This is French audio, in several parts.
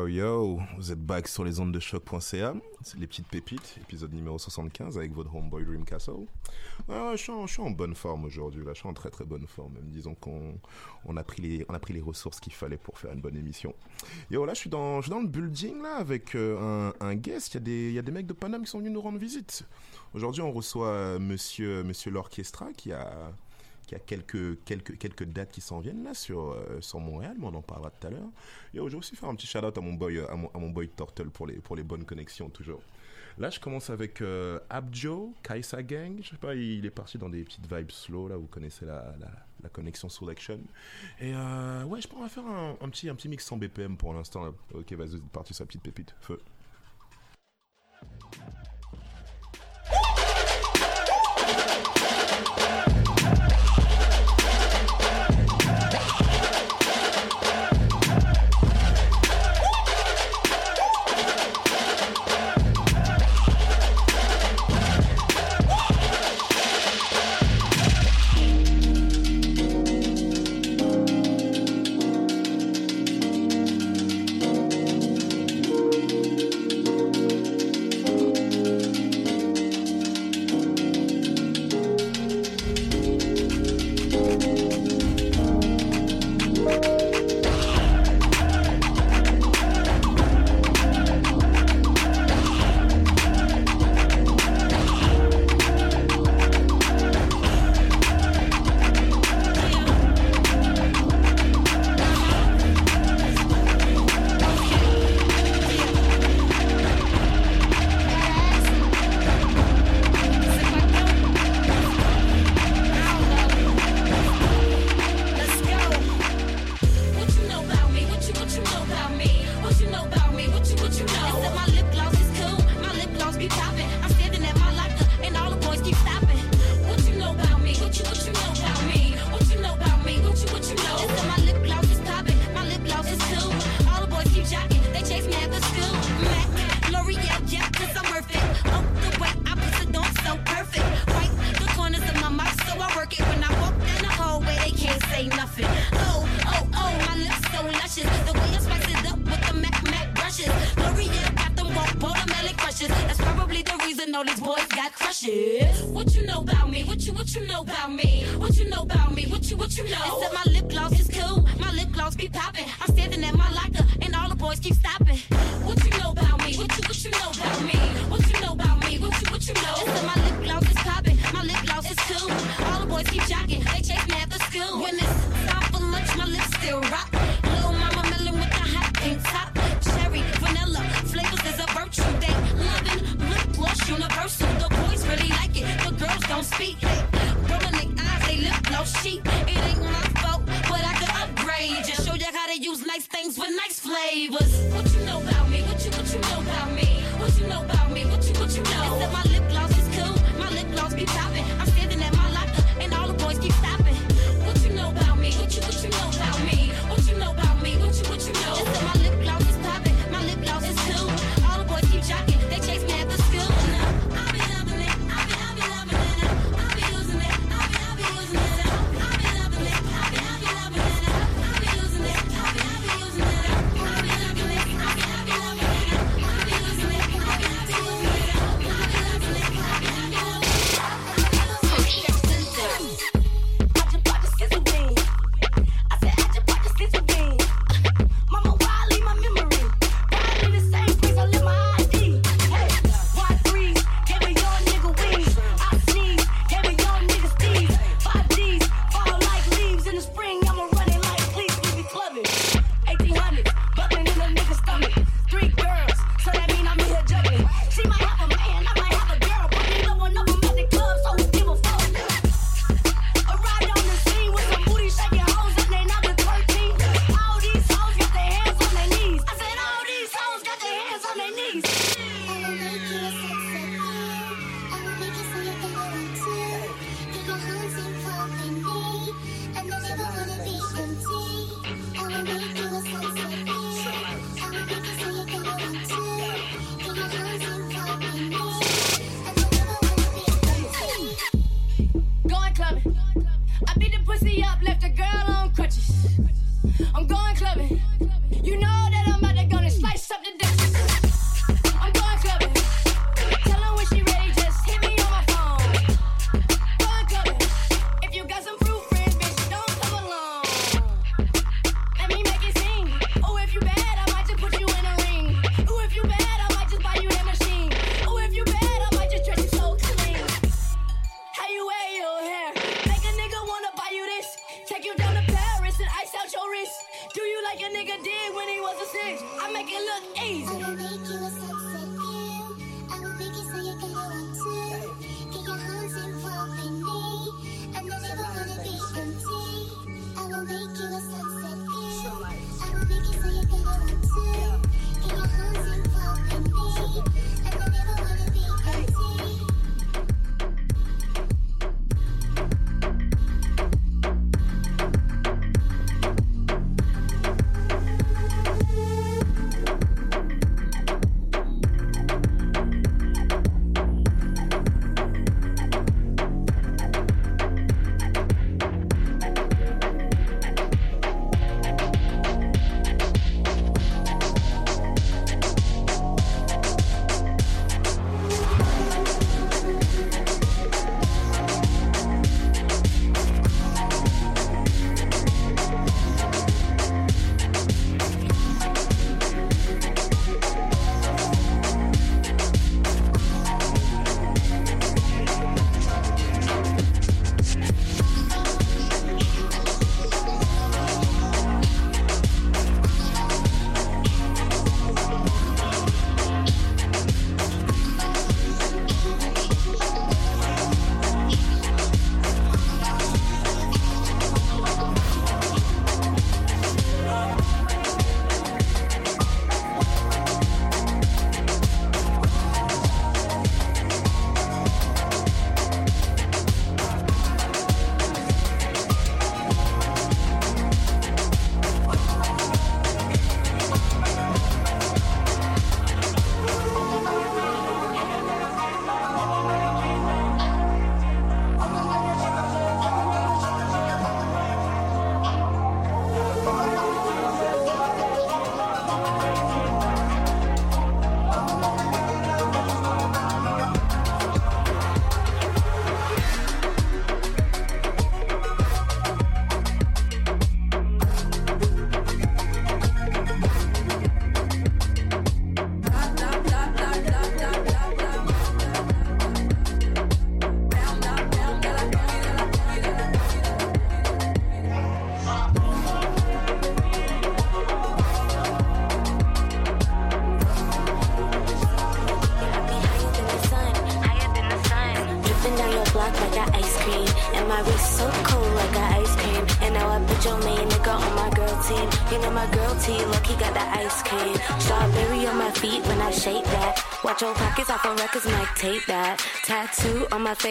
Yo, yo, vous êtes back sur les ondes de choc.ca, c'est les petites pépites, épisode numéro 75 avec votre homeboy Dream Castle. je, suis en, bonne forme aujourd'hui, là, je suis en très très bonne forme, même disons qu'on on a, pris les, ressources qu'il fallait pour faire une bonne émission. Yo, là, je suis dans, le building, là, avec euh, un, guest, il y, a des, il y a des mecs de Paname qui sont venus nous rendre visite. Aujourd'hui, on reçoit euh, monsieur, monsieur l'orchestra qui a il y a quelques, quelques, quelques dates qui s'en viennent là sur, euh, sur Montréal, mais on en parlera tout à l'heure. Et je vais aussi faire un petit shout-out à mon boy, à mon, à mon boy Turtle pour les, pour les bonnes connexions, toujours. Là, je commence avec euh, Abjo, Kaisa Gang. Je sais pas, il est parti dans des petites vibes slow, là, vous connaissez la, la, la connexion Selection. Et euh, ouais, je pourrais faire un, un, petit, un petit mix sans BPM pour l'instant. Ok, vas-y, parti sa petite pépite. Feu.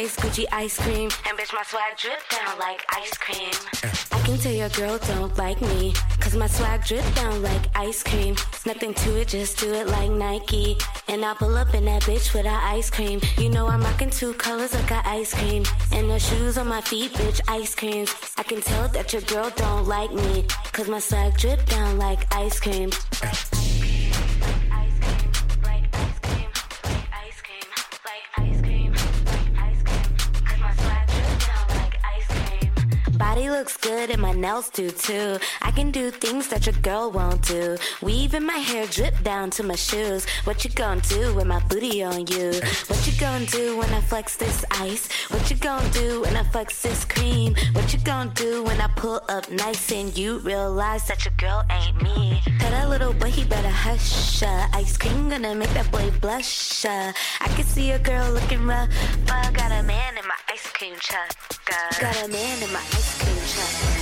Face, Gucci ice cream. And bitch, my swag drip down like ice cream. I can tell your girl don't like me. Cause my swag drip down like ice cream. Nothing to it, just do it like Nike. And I pull up in that bitch with our ice cream. You know I'm rocking two colors like a ice cream. And the shoes on my feet, bitch, ice creams. I can tell that your girl don't like me. Cause my swag drip down like ice cream. Do too. I can do things that your girl won't do. Weave in my hair drip down to my shoes. What you gonna do with my booty on you? What you gonna do when I flex this ice? What you gonna do when I flex this cream? What you gonna do when I pull up nice and you realize that your girl ain't me? Tell that little boy he better hush. uh. Ice cream gonna make that boy blush. uh. I can see a girl looking rough. but I got a man in my ice cream truck. uh. Got a man in my ice cream truck.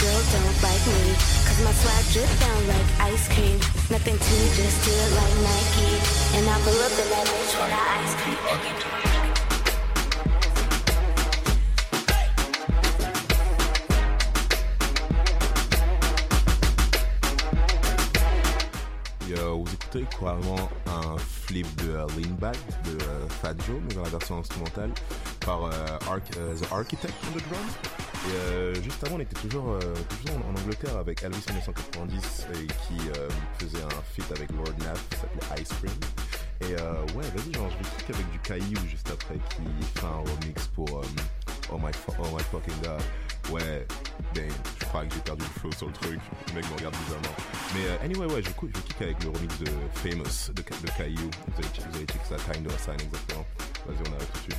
Girl don't like me. Cause my swag drip down like ice cream. Nothing to just do it like Nike. And I pull up in that bitch with that ice cream. Écoutez probablement un flip de euh, Lean Back de euh, Fat Joe, mais dans la version instrumentale, par euh, euh, The Architect on the drum. Et juste avant, on était toujours, toujours en, Angleterre avec Elvis 1990 et qui faisait un feat avec Lord Nath qui s'appelait Ice Cream. Et ouais, vas-y, genre, je vais avec du Caillou juste après qui fait un remix pour Oh, my, oh My Fucking God. Ouais, ben, je crois que j'ai perdu le flow sur le truc. Le mec me regarde bizarrement. Mais euh, anyway, ouais, je, je kick avec le remix de Famous de, Ca- de Caillou. Vous allez, vous ça, Time de Sign exactement. Vas-y, on arrête tout de suite.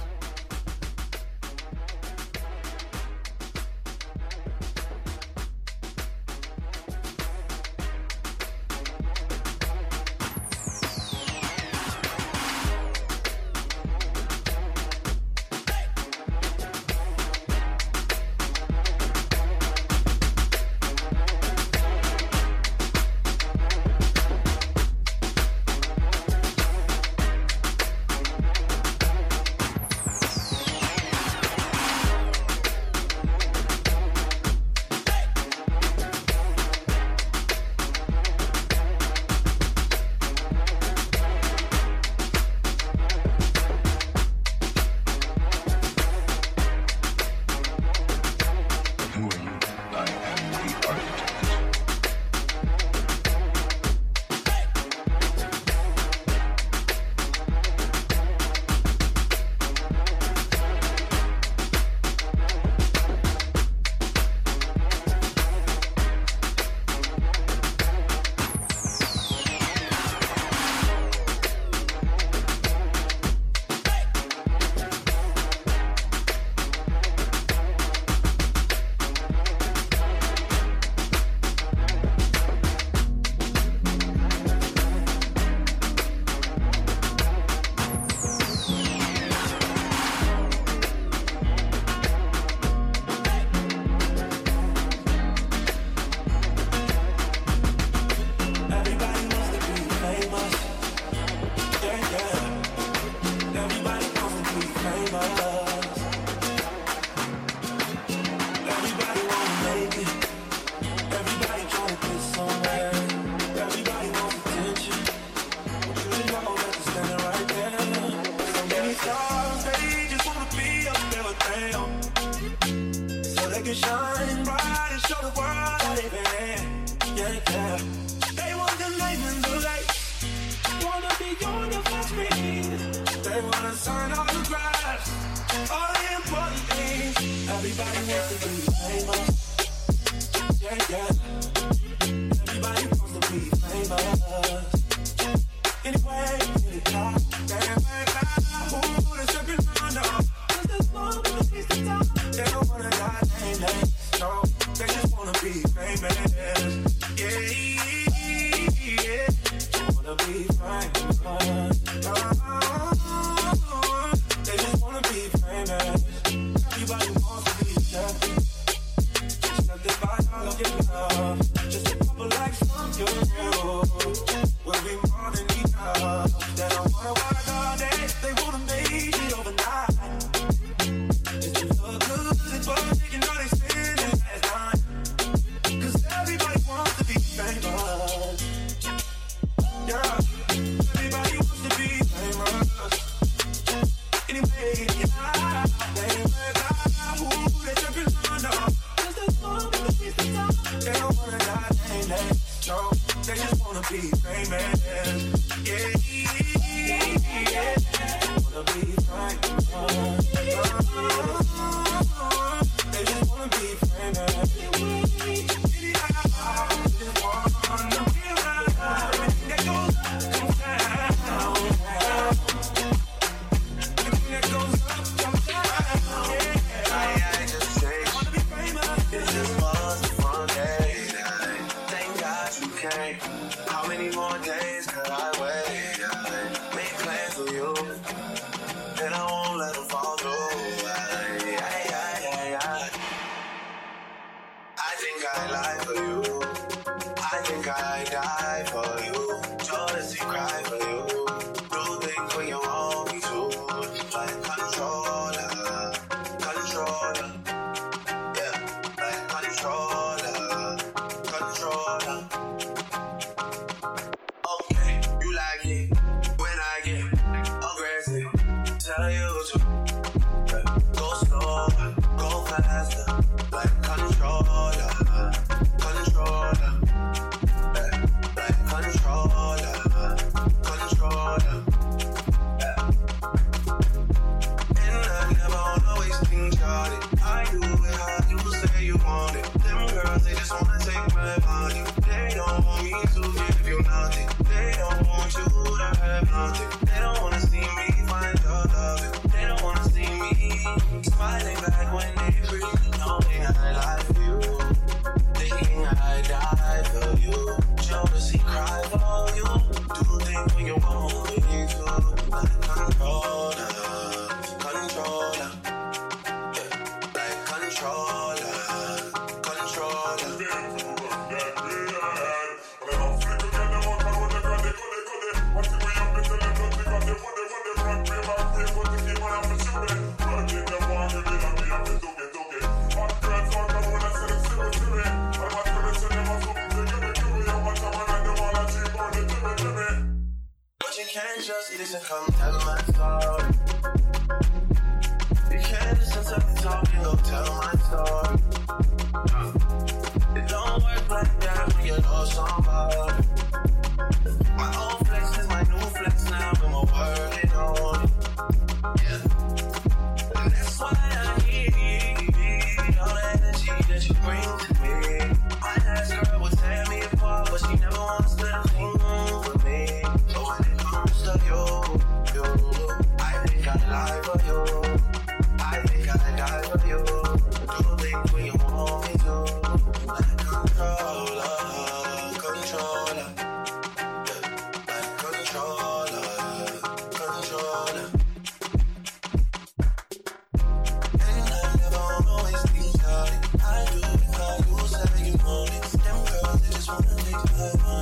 her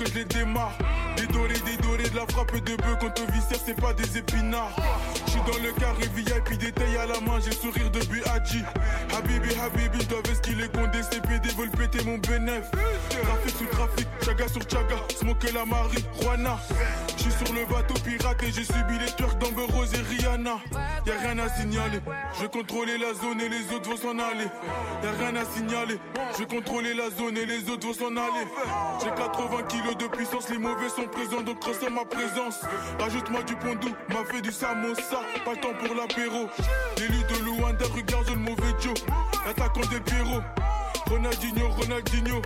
que je les démarre. Des dorés de la frappe de bœuf quand au viscère, c'est pas des épinards. Je suis dans le carré VIP, détail à la main, j'ai sourire de B.A.G. Habibi, Habibi, doivent esquiler condé, CPD veulent péter mon bénéf. Trafic sous trafic, chaga sur chaga, smoke la Marie, Juana. Je suis sur le bateau pirate et j'ai subi les twerks d'Amber Rose et Rihanna. Y'a rien à signaler, je vais contrôler la zone et les autres vont s'en aller. Y'a rien à signaler, je vais contrôler la zone et les autres vont s'en aller. J'ai 80 kilos de puissance, les mauvais sont présents donc ressens ma présence. Rajoute-moi du pondou, m'a fait du samosa, pas le temps pour l'apéro. L'élu de Luanda, regarde le mauvais Joe, l'attaquant des Pierrot. Ronaldinho, Ronaldinho,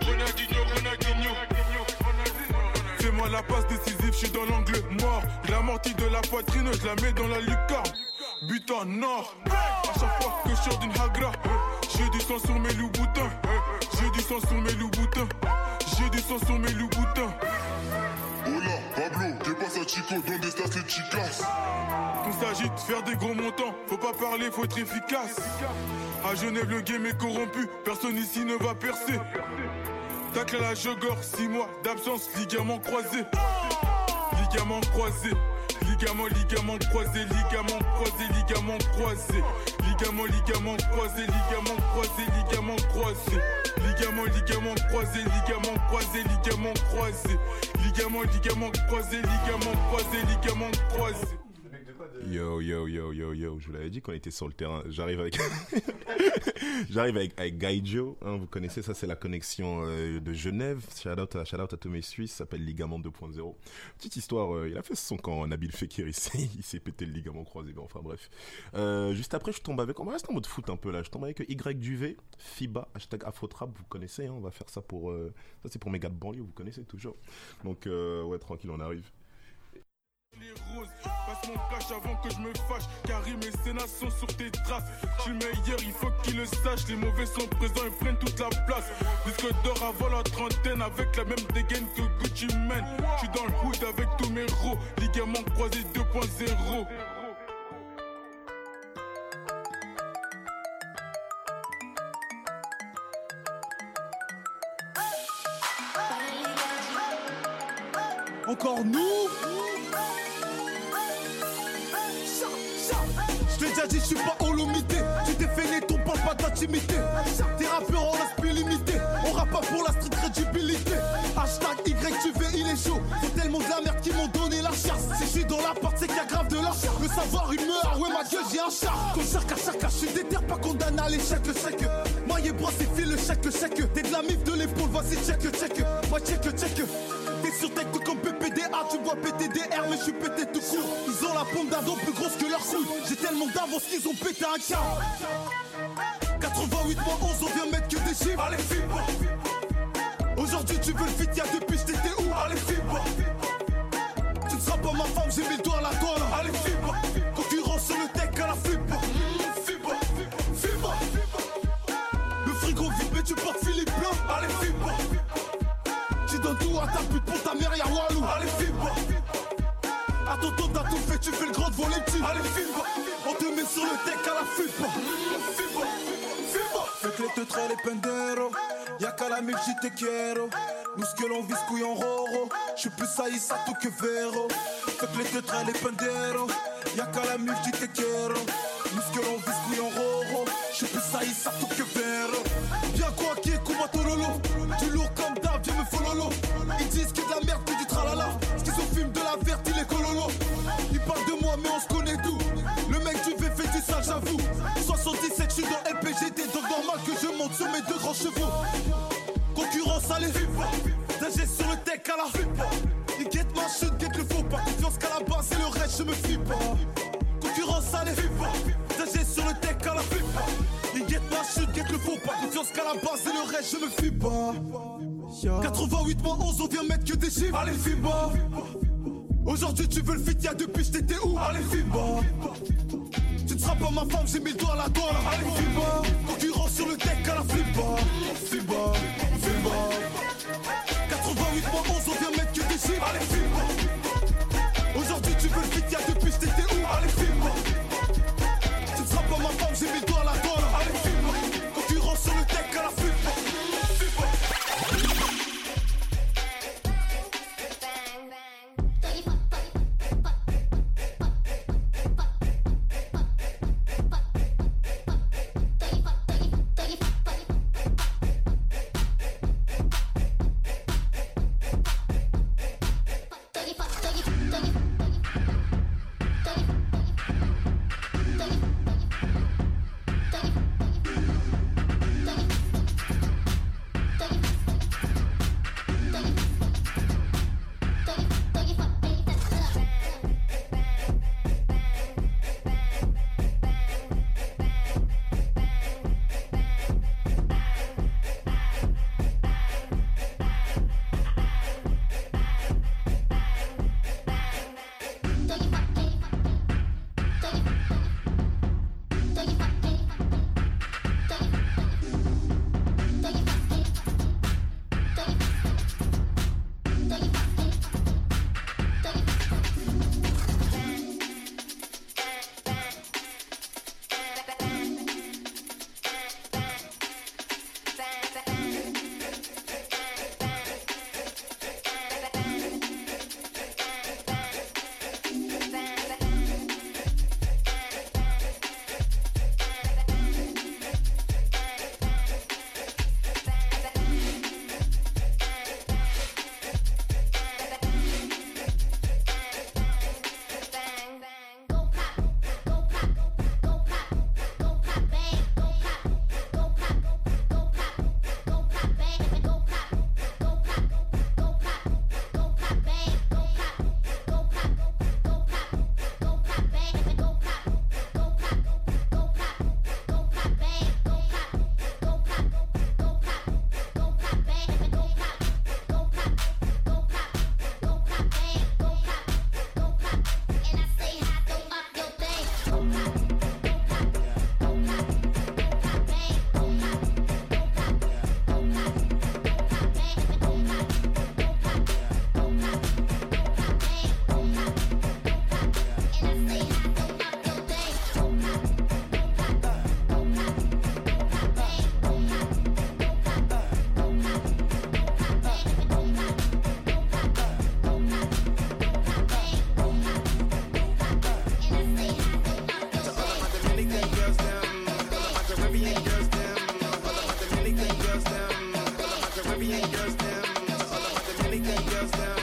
Ronaldinho, Ronaldinho. Fais-moi la passe décisive, je suis dans l'angle mort. L'amorti de la poitrine, je la mets dans la lucarne. But en or. À chaque fois que je sors d'une hagra, j'ai du sang sur mes loups boutins. J'ai du sang sur mes loups boutins. J'ai du sang sur mes loups boutins. Hola, Pablo, ¿qué pasa chico? ¿Dónde estás les chicas? On s'agit de faire des gros montants, faut pas parler, faut être efficace. À Genève, le game est corrompu, personne ici ne va percer. Tacle à la jogor, 6 mois d'absence, ligament croisé. Ligament croisé. Ligament, ligament croisé, ligament croisé, ligament croisé. Ligament, ligament croisé, ligament croisé, ligament croisé. Ligament, ligament croisé, ligament croisé, ligament croisé. Ligament, ligament croisé, ligament croisé, ligament croisé. Yo, yo, yo, yo, yo, je vous l'avais dit qu'on était sur le terrain. J'arrive avec. J'arrive avec, avec Gaijo, hein, vous connaissez ça, c'est la connexion euh, de Genève. Shout out, à, shout out à tous mes Suisses, s'appelle Ligament 2.0. Petite histoire, euh, il a fait son quand Nabil Fekir il s'est pété le ligament croisé. Bon, enfin bref. Euh, juste après, je tombe avec. On va rester en mode foot un peu là. Je tombe avec Y Duvet, FIBA, hashtag Afrotrap, vous connaissez, hein, on va faire ça pour. ça, c'est pour mes gars de banlieue, vous connaissez toujours. Donc, ouais, tranquille, on arrive. Les roses, passe mon cash avant que je me fâche. Karim et Sénat sont sur tes traces. Je suis le meilleur, il faut qu'ils le sachent. Les mauvais sont présents et prennent toute la place. Disque d'or avant la trentaine, avec la même dégaine que Gucci Mane. Je suis dans le hood avec tous mes ros. Ligament croisé 2.0. Encore nous? Dit, je suis pas holomité. Tu t'es fait ton parle pas d'intimité. T'es rappeur en aspect limité. On rappe pas pour la street crédibilité. Hashtag YQV, il est chaud. Faut tellement de la merde qui m'ont donné la chasse. Si je suis dans l'appart, c'est qu'il y a grave de l'argent. Le savoir, une meurt. Ouais, ma gueule, j'ai un chat. Ton chacun, chacun, je suis déter, pas condamné à l'échec, le chèque. Et bras, c'est fil, le chèque, le chèque. T'es de la mif de l'épaule, vas-y, check, check. Moi, check, check. Sur tout comme PPDA, tu vois PTDR, mais je suis pété tout court. Ils ont la pompe d'un plus grosse que leur couille. J'ai tellement d'avance qu'ils ont pété un câble. 88 moins 11, on vient mettre que des chiffres. Allez, fibre. Aujourd'hui, tu veux le fit, y'a depuis, j'étais où? Allez, fibre. Tu ne seras pas ma femme, j'ai mis le doigt à la toile. Allez, fibre. Mère, y'a Walou. Allez, fibre. À ton tour, t'as tout fait, tu fais le grand volet petit. Allez, fibre. On te met sur le deck à la fibre. Fibre, fibre. Fais que les te traits les penderos. Y'a qu'à la mif, j'y te quiero. Nous ce que l'on vise, couille en roro. J'suis plus saïssa tout que Vero. Fais que les te traits les penderos. Y'a qu'à la mif, j'y te quiero. Nous ce que l'on vise, couille en roro. Plus saïssa tout que Vero. Bien quoi qui est Kumato Lolo Du lourd comme d'hab, Dieu me follow Ils disent qu'il y a de la merde, puis du tralala. Schizophile de la verte, il est cololo. Ils parlent de moi, mais on se connaît tout Le mec du V fait du sale, j'avoue. 77, je suis dans LPGT Donc normal que je monte sur mes deux grands chevaux. Concurrence, allez. D'agir sur le deck à la Ils guettent ma chute, guettent le faux Pas. Confiance qu'à la base, et le reste, je me pas. Concurrence, allez. D'agir sur le deck à la Ils guettent ma chute, guettent le faux Pas. Confiance qu'à la base, et le reste, je me fie pas. 88 moins 11, on vient mettre que des chiffres. Allez, Fimba. Aujourd'hui, tu veux le fit, y'a depuis, j'étais où? Allez, Fimba. Tu ne seras pas ma femme, j'ai mis le doigt à la doigt Allez, Fimba. Concurrence sur le deck à la Fimba. Fimba, Fimba. 88 moins 11, on vient mettre que des chiffres. Allez, Fimba them. All of my Dominican girls them.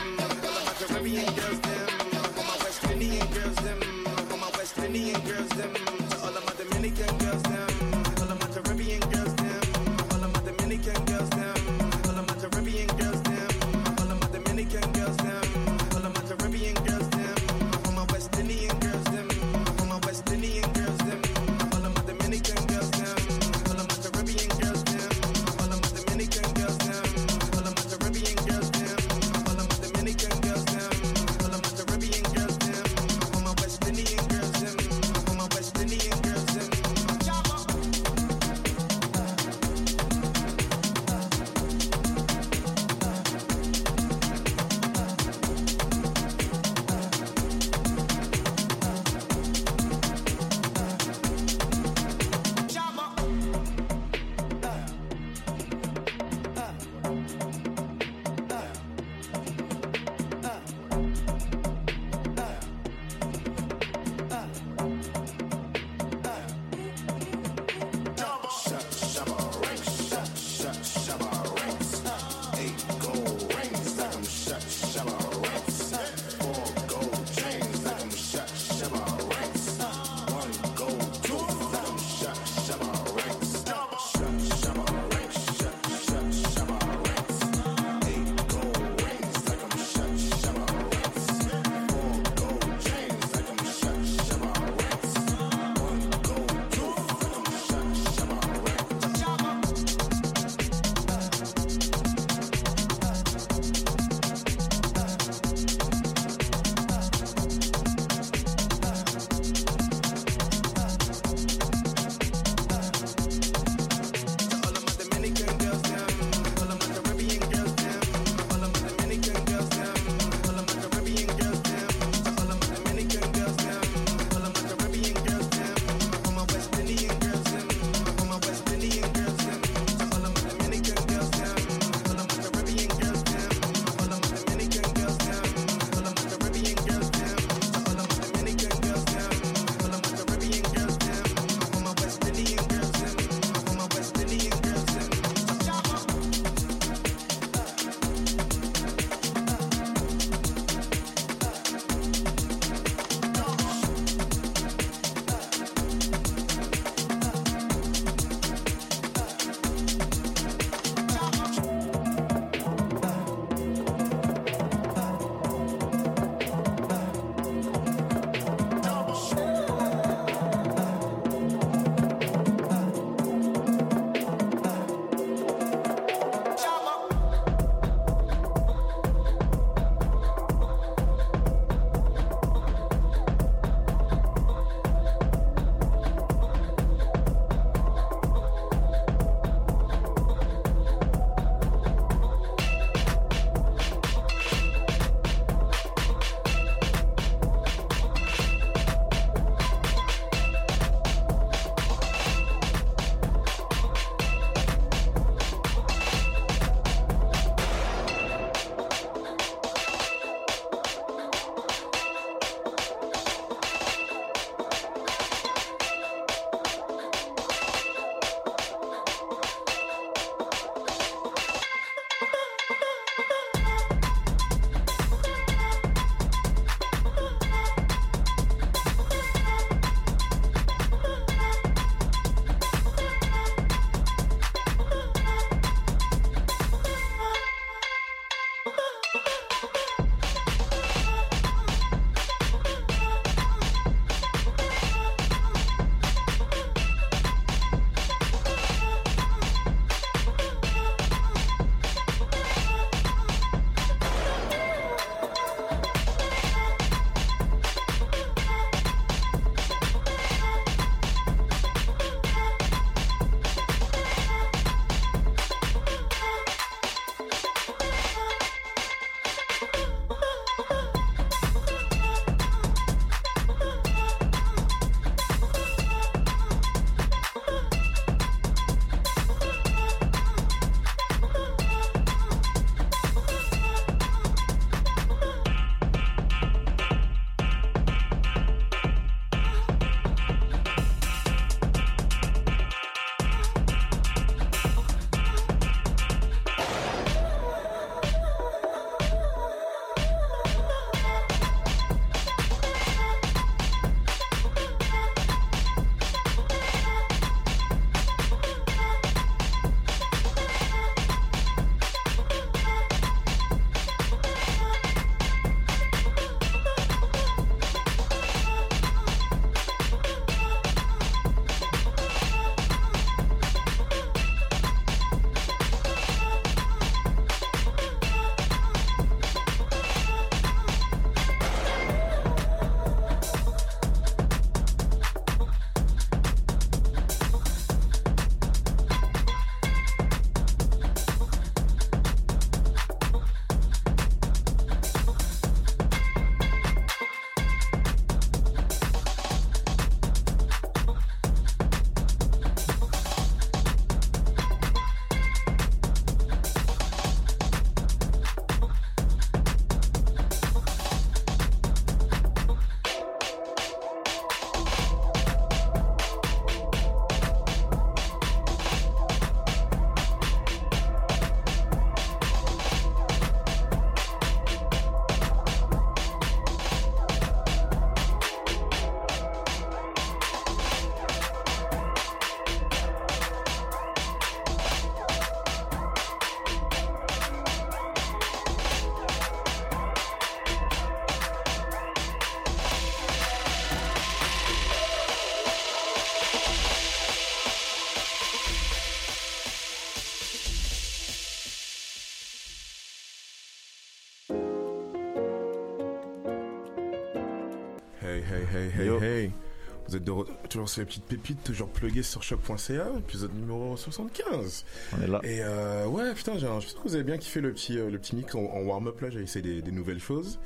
De re- toujours sur les petites pépites, toujours pluguées sur choc.ca, épisode numéro 75. On est là. Et euh, ouais, putain, j'ai- j'espère que vous avez bien kiffé le petit, euh, le petit mix en, en warm-up là. J'ai essayé des, des nouvelles choses.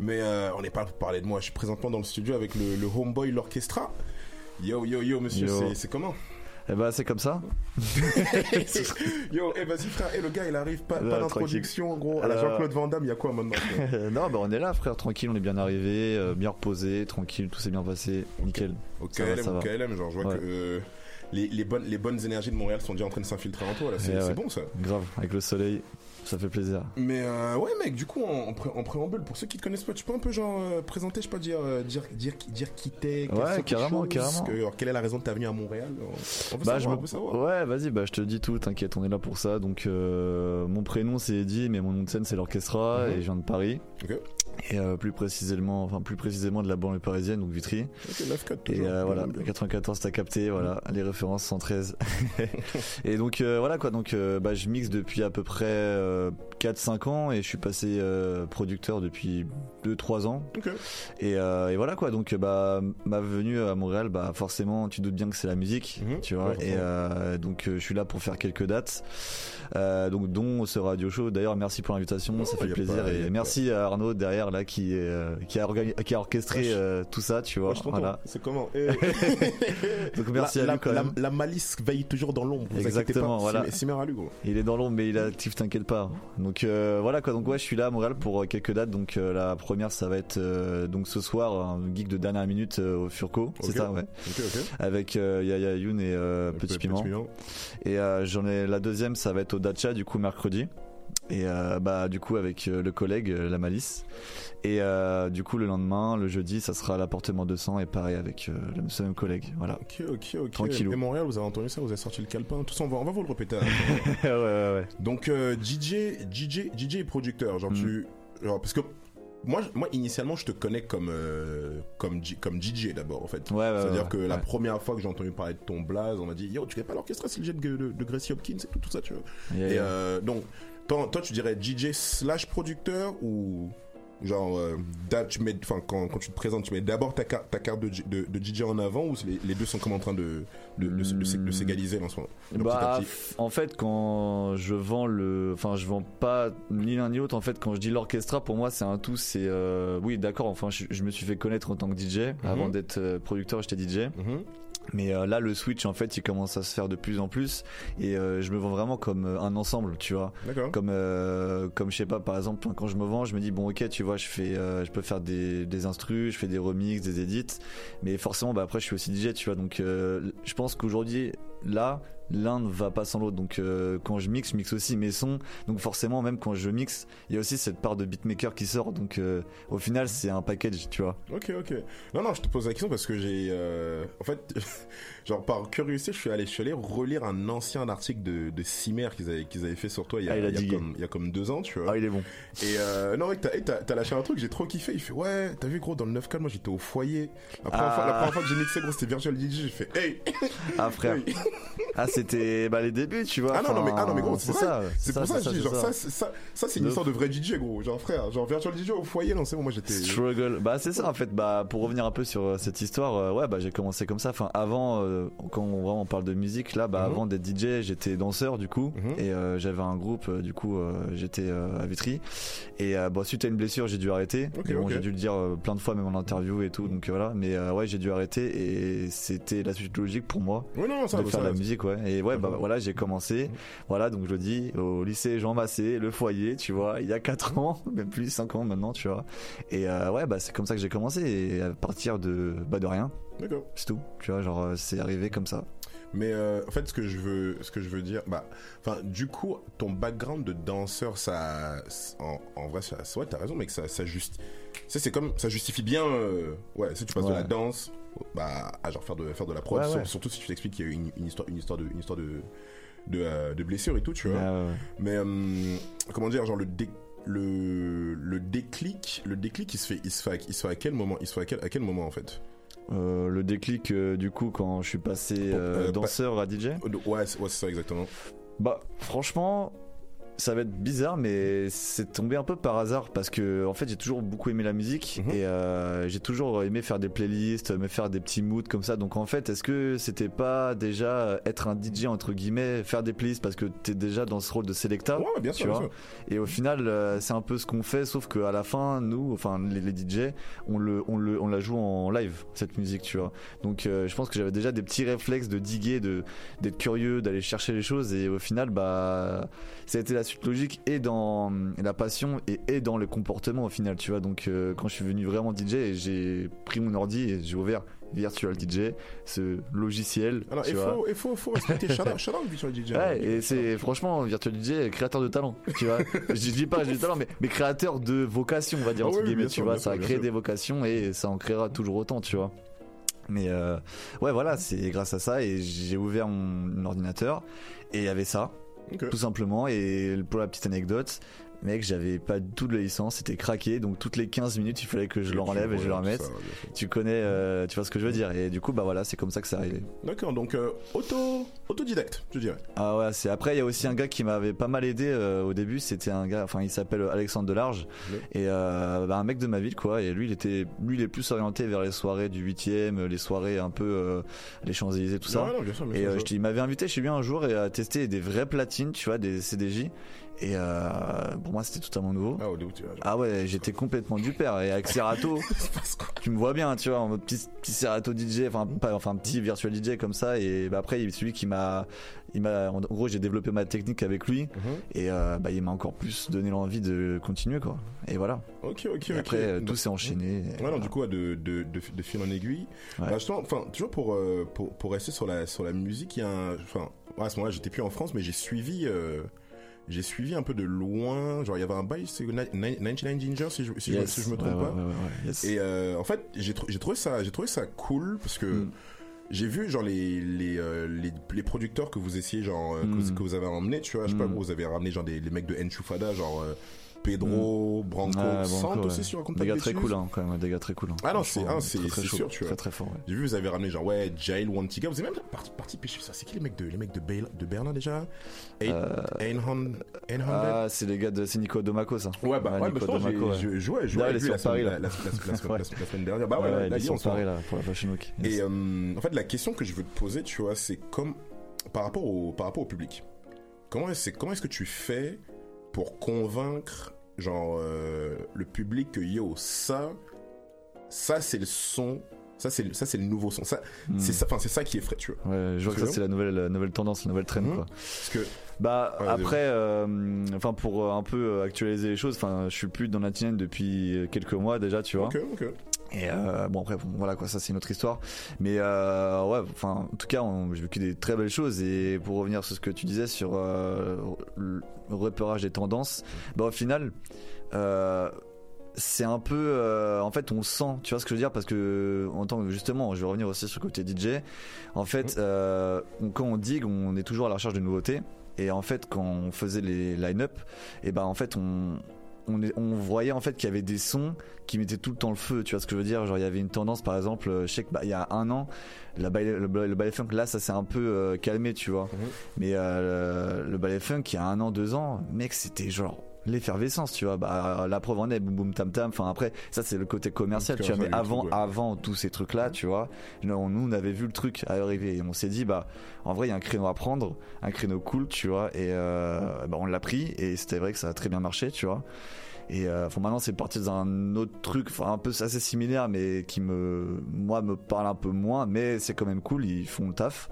Mais euh, on n'est pas là pour parler de moi. Je suis présentement dans le studio avec le, le Homeboy, l'orchestra. Yo, yo, yo, monsieur, c'est comment? Eh bah, c'est comme ça. Yo, eh vas-y frère, eh le gars il arrive, pas, pas d'introduction gros. À la Euh, Jean-Claude Van Damme, il y a quoi maintenant frère non, bah, on est là, frère, tranquille, on est bien arrivé, euh, bien reposé, tranquille, tout s'est bien passé, nickel. Au Ça va, KLM, ça au va. KLM, genre je vois Ouais. que euh, les, les, bonnes, les bonnes énergies de Montréal sont déjà en train de s'infiltrer en toi là, c'est Eh c'est ouais. bon ça. Grave, avec le soleil, ça fait plaisir. Mais euh, ouais mec, du coup en, en pré- en préambule, pour ceux qui te connaissent pas, tu peux un peu genre euh, présenter, je sais pas, dire, euh, dire, dire, dire qui t'es, Ouais, carrément, carrément. que- alors, quelle est la raison de ta venue à Montréal On on veut Bah, savoir, je on me- veut savoir. Ouais, vas-y, bah, je te dis tout, t'inquiète, on est là pour ça. Donc, euh, mon prénom c'est Eddie, mais mon nom de scène c'est l'orchestra Mhm. et je viens de Paris. Ok. Et euh, plus précisément, enfin plus précisément de la banlieue parisienne, donc Vitry. Ok, 9-4 Et euh, voilà, Bien. 94 t'as capté, voilà, les références 113. et donc euh, voilà quoi, donc euh, bah, je mixe depuis à peu près euh, 4-5 ans et je suis passé euh, producteur depuis 2-3 ans. Et, euh, et voilà quoi, donc bah ma venue à Montréal, bah forcément tu doutes bien que c'est la musique, Mhm. tu vois. Ouais, et euh, donc je suis là pour faire quelques dates, donc dont ce radio show. D'ailleurs merci pour l'invitation, ça fait plaisir pas- et merci à Arnaud derrière là qui est, qui a qui a orchestré Ouais, tout ça, tu vois. Ouais, voilà. C'est comment. Donc merci la, à lui quand la- même. la malice veille toujours dans l'ombre. Exactement, pas. voilà. C'est à lui gros. Il est dans l'ombre mais il est actif, t'inquiète pas. Donc euh, voilà quoi, donc ouais je suis là à Montréal pour euh, quelques dates. Donc euh, la première ça va être donc ce soir un geek de dernière minute au Furco, c'est ça ouais. Avec Yaya Youn et euh, Petit Piment. Et j'en ai la deuxième, ça va être au Dacha du coup mercredi. Et euh, bah du coup avec euh, le collègue euh, la Malice. Et euh, du coup le lendemain, le jeudi, ça sera à l'appartement 200 et pareil avec euh, le même collègue. Voilà. Ok, ok, ok. Tranquillou. Et Montréal, vous avez entendu ça, vous avez sorti le calepin? Tout ça, on va, on va vous le répéter. ouais ouais ouais. Donc, euh, DJ, DJ, DJ et producteur. Genre, Mm. tu. Genre, parce que. Moi, moi, initialement, je te connais comme, euh, comme, comme DJ d'abord, en fait. Ouais, ouais, C'est-à-dire ouais, que la première fois que j'ai entendu parler de ton blaze, on m'a dit Yo, tu connais pas l'orchestre, c'est le jet de, de, de Gracie Hopkins et tout, tout ça, tu vois. Yeah, Et yeah. euh, donc, toi, toi, tu dirais DJ slash producteur ou. Genre, euh, tu mets, quand, quand tu te présentes, tu mets d'abord ta, carte- ta carte de, J- de, de DJ en avant ou les, les deux sont comme en train de, de, de s'égaliser en ce moment? Bah, en fait, quand je vends le, enfin, je vends pas ni l'un ni l'autre. En fait, quand je dis l'orchestra, pour moi, c'est un tout. C'est, euh, oui, d'accord. Enfin, je, je me suis fait connaître en tant que DJ. Avant d'être euh, producteur, j'étais DJ. Mhm. Mais euh, là, le switch, en fait, il commence à se faire de plus en plus. Et euh, je me vends vraiment comme euh, un ensemble, tu vois. D'accord. Comme, comme je sais pas, par exemple, quand je me vends, je me dis bon, ok, tu vois, je fais, je peux faire des, des instrus, je fais des remixes, des edits, mais forcément, bah après, je suis aussi DJ, tu vois. Donc, je pense qu'aujourd'hui, là, l'un ne va pas sans l'autre. Donc, euh, quand je mixe, je mixe aussi mes sons. Donc, forcément, même quand je mixe, il y a aussi cette part de beatmaker qui sort. Donc, euh, au final, c'est un package, tu vois. Ok, ok. Non, non, je te pose la question parce que j'ai. euh, en fait, genre par curiosité, je suis allé, je suis allé relire un ancien article de, de Cimer qu'ils avaient, qu'ils avaient fait sur toi il y a, Ah, il a il y a comme, il y a comme deux ans, tu vois. Ah, il est bon. Et euh, non, ouais, t'as, t'as, t'as lâché un truc, j'ai trop kiffé. Il fait, ouais, t'as vu, gros, dans le 9K, moi j'étais au foyer. La première, Ah. fois, la première fois que j'ai mixé, gros, c'était Virtual DJ. J'ai fait, hey! Ah, frère. Oui. Ah, c'était bah, les débuts, tu vois. Ah non, non, mais, ah, non, mais gros, c'est, vrai. ça. C'est pour ça, que je dis, genre, c'est ça, c'est- ça, ça, c'est une histoire de vrai DJ, gros. Genre, frère, genre, Virtual DJ au foyer, non, c'est bon, moi j'étais. Struggle. Bah c'est ça en fait. Bah pour revenir un peu sur euh, cette histoire, euh, ouais bah j'ai commencé comme ça. Enfin avant, euh, quand on vraiment parle de musique, là bah Mhm. avant d'être DJ, j'étais danseur du coup Mhm. et euh, j'avais un groupe. euh, du coup j'étais à Vitry et bon suite à une blessure j'ai dû arrêter. Ok, Mais bon ok. j'ai dû le dire plein de fois même en interview et tout. Donc euh, voilà. Mais ouais j'ai dû arrêter et c'était la suite logique pour moi Ouais, non, ça, de ça, faire de la ça- musique ouais et ouais bah Mhm. voilà j'ai commencé voilà donc je dis au lycée Jean Massé le foyer tu vois il y a 4 ans même plus 5 ans maintenant tu vois et ouais bah c'est comme ça que j'ai commencé et à partir de bah de rien D'accord. c'est tout tu vois genre euh, c'est arrivé comme ça Mais euh, en fait, ce que je veux, ce que je veux dire, bah, enfin, du coup, ton background de danseur, ça, en, en vrai, ça, ouais, t'as raison, mais que ça, ça juste, ça c'est comme, ça justifie bien, euh, ouais, si tu passes de la danse, bah, à genre faire de, faire de la prod, Ouais, sur- ouais. surtout si tu t'expliques qu'il y a eu une, une histoire, une histoire de, une histoire de, de, euh, de blessure et tout, tu vois. Ouais. Mais comment dire, genre le dé- le, le déclic, le déclic, il se fait, il se fait, à, il se fait à quel moment, il se fait à quel, à quel moment en fait? Euh, le déclic euh, du coup quand je suis passé euh, Euh, danseur à DJ Ouais, ouais, c'est ça exactement. bah franchement ça va être bizarre, mais c'est tombé un peu par hasard parce que en fait j'ai toujours beaucoup aimé la musique Mhm. et euh, j'ai toujours aimé faire des playlists, me faire des petits moods comme ça. Donc en fait, est-ce que c'était pas déjà être un DJ entre guillemets, faire des playlists parce que t'es déjà dans ce rôle de sélecta, Ouais, bien tu sûr. Et au final, euh, c'est un peu ce qu'on fait, sauf qu'à la fin, nous, enfin les, les DJ, on le, on le, on la joue en live cette musique, tu vois. Donc euh, je pense que j'avais déjà des petits réflexes de diguer, de d'être curieux, d'aller chercher les choses, et au final, bah, ça a été la suite logique et dans la passion et, et dans le comportement au final, tu vois. Donc euh, quand je suis venu vraiment DJ, j'ai pris mon ordi et j'ai ouvert Virtual DJ, ce logiciel, Alors, tu il vois. faut, il faut, faut respecter out, Virtual DJ. Ouais, et c'est franchement Virtual DJ créateur de talent, tu vois. je dis pas j'ai du talent, mais, mais créateur de vocation, on va dire Ah entre oui, guillemets, tu sûr, vois. Ça a créé des vocations et ça en créera toujours autant, tu vois. Mais euh, ouais, voilà, c'est grâce à ça et j'ai ouvert mon ordinateur et il y avait ça, Tout simplement. Et pour la petite anecdote, mec, j'avais pas du tout de la licence, c'était craqué, donc toutes les 15 minutes, il fallait que je l'enlève et je le remette. Tu connais, euh, tu vois ce que je veux dire. Et du coup, bah voilà, c'est comme ça que ça arrivé. D'accord, donc euh, auto, autodidacte, je dirais. Ah ouais, c'est après il y a aussi un gars qui m'avait pas mal aidé euh, au début, c'était un gars enfin il s'appelle Alexandre Delarge Oui. et euh, bah, un mec de ma ville quoi et lui il était lui il est plus orienté vers les soirées du 8e, les soirées un peu les Champs-Élysées tout ça. Ouais, non, bien sûr, bien Et sûr, je- il m'avait invité chez lui un jour et à tester des vraies platines, tu vois, des CDJ. Et euh, pour moi, c'était totalement nouveau. Ah, tu vois, genre, Ah ouais, j'étais complètement du père. Et avec Serato, tu me vois bien, tu vois, en mode petit, petit Serato DJ, enfin, pas, enfin, petit virtual DJ comme ça. Et bah, après, il- celui qui m'a, en gros, j'ai développé ma technique avec lui. Mhm. Et euh, bah, il m'a encore plus donné l'envie de continuer, quoi. Et voilà. Ok, ok, Et ok. après, euh, tout s'est enchaîné. Ouais, non, du coup, de, de, de, de fil en aiguille. Ouais. Bah, enfin, toujours pour, pour, pour rester sur la, sur la musique, il y a un. Enfin, à ce moment-là, j'étais plus en France, mais j'ai suivi. euh, j'ai suivi un peu de loin. Genre, il y avait un bail, c'est Ni- Ni- 99 Ginger, si je, si je, Yes. si je me trompe ouais, pas. ouais, ouais, ouais, yes. Et euh, en fait, j'ai trou- j'ai trouvé ça, j'ai trouvé ça cool parce que Mm. j'ai vu genre les les, euh, les les producteurs que vous essayez genre euh, que, vous, Mm. que vous avez ramené, tu vois, je sais pas, Mm. vous avez ramené genre des les mecs de Enchufada, genre euh, Pedro, Branco, Sant Branco, aussi ouais. sur un Des gars très cool, hein, quand même, des gars très cool. hein. Ah non, c'est Franchement, ah, c'est sûr, tu vois. Très très fort, ouais. J'ai vu vous avez ramené genre ouais Jail Wantiga, vous avez même parti pêcher ça. C'est qui les mecs de les mecs de, Bail- de Berlin déjà? Einhorn Einhorn Ah, c'est les gars de, c'est Nico Domaco, ça. Ouais, bah, ouais, bah, Nico j'ai- Domaco, je jouais, je avec lui la semaine, dernière. Bah ouais, Ouais, là, il là, est il est sur en ce moment. Paris, là, pour la Fashion Week. Et euh, en fait, la question que je veux te poser, tu vois, c'est comme par rapport au par rapport au public. Comment est-ce comment est-ce que tu fais pour convaincre genre euh, le public que yo ça ça c'est le son ça c'est le- ça c'est le nouveau son ça Hmm. c'est ça enfin c'est ça qui est frais tu vois Ouais, je vois que ça C'est la nouvelle, la nouvelle tendance, la nouvelle trend Mhm. quoi. parce que Bah Ouais, après, euh, enfin pour euh, un peu actualiser les choses, enfin je suis plus dans la TN depuis quelques mois déjà, tu vois. ok ok Et euh, bon après bon, voilà quoi, ça c'est une autre histoire. Mais euh, ouais, enfin en tout cas on- j'ai vécu des très belles choses et pour revenir sur ce que tu disais sur euh, le repérage des tendances, bah au final. C'est un peu en fait on le sent tu vois ce que je veux dire? Parce que en tant que justement je vais revenir aussi sur le côté DJ en fait on- quand on digue on est toujours à la recherche de nouveautés et en fait quand on faisait les line-up et ben en fait on on, est- on voyait en fait qu'il y avait des sons qui mettaient tout le temps le feu tu vois ce que je veux dire? Genre il y avait une tendance par exemple euh, je sais que bah, il y a un an la le, le ballet funk là ça s'est un peu euh, calmé tu vois Mhm. mais euh, le, le ballet funk il y a un an deux ans mec c'était genre l'effervescence tu vois. Bah la preuve en est boum boum tam tam. Enfin après ça c'est le côté commercial tu vois. mais Commercial, avant ouais. avant tous ces trucs là tu vois nous nous, on avait vu le truc arriver et on s'est dit bah en vrai il y a un créneau à prendre un créneau cool tu vois. Et euh, bah, on l'a pris et c'était vrai que ça a très bien marché tu vois et euh, enfin, maintenant c'est parti dans un autre truc enfin un peu assez similaire mais qui me moi me parle un peu moins mais c'est quand même cool ils font le taf.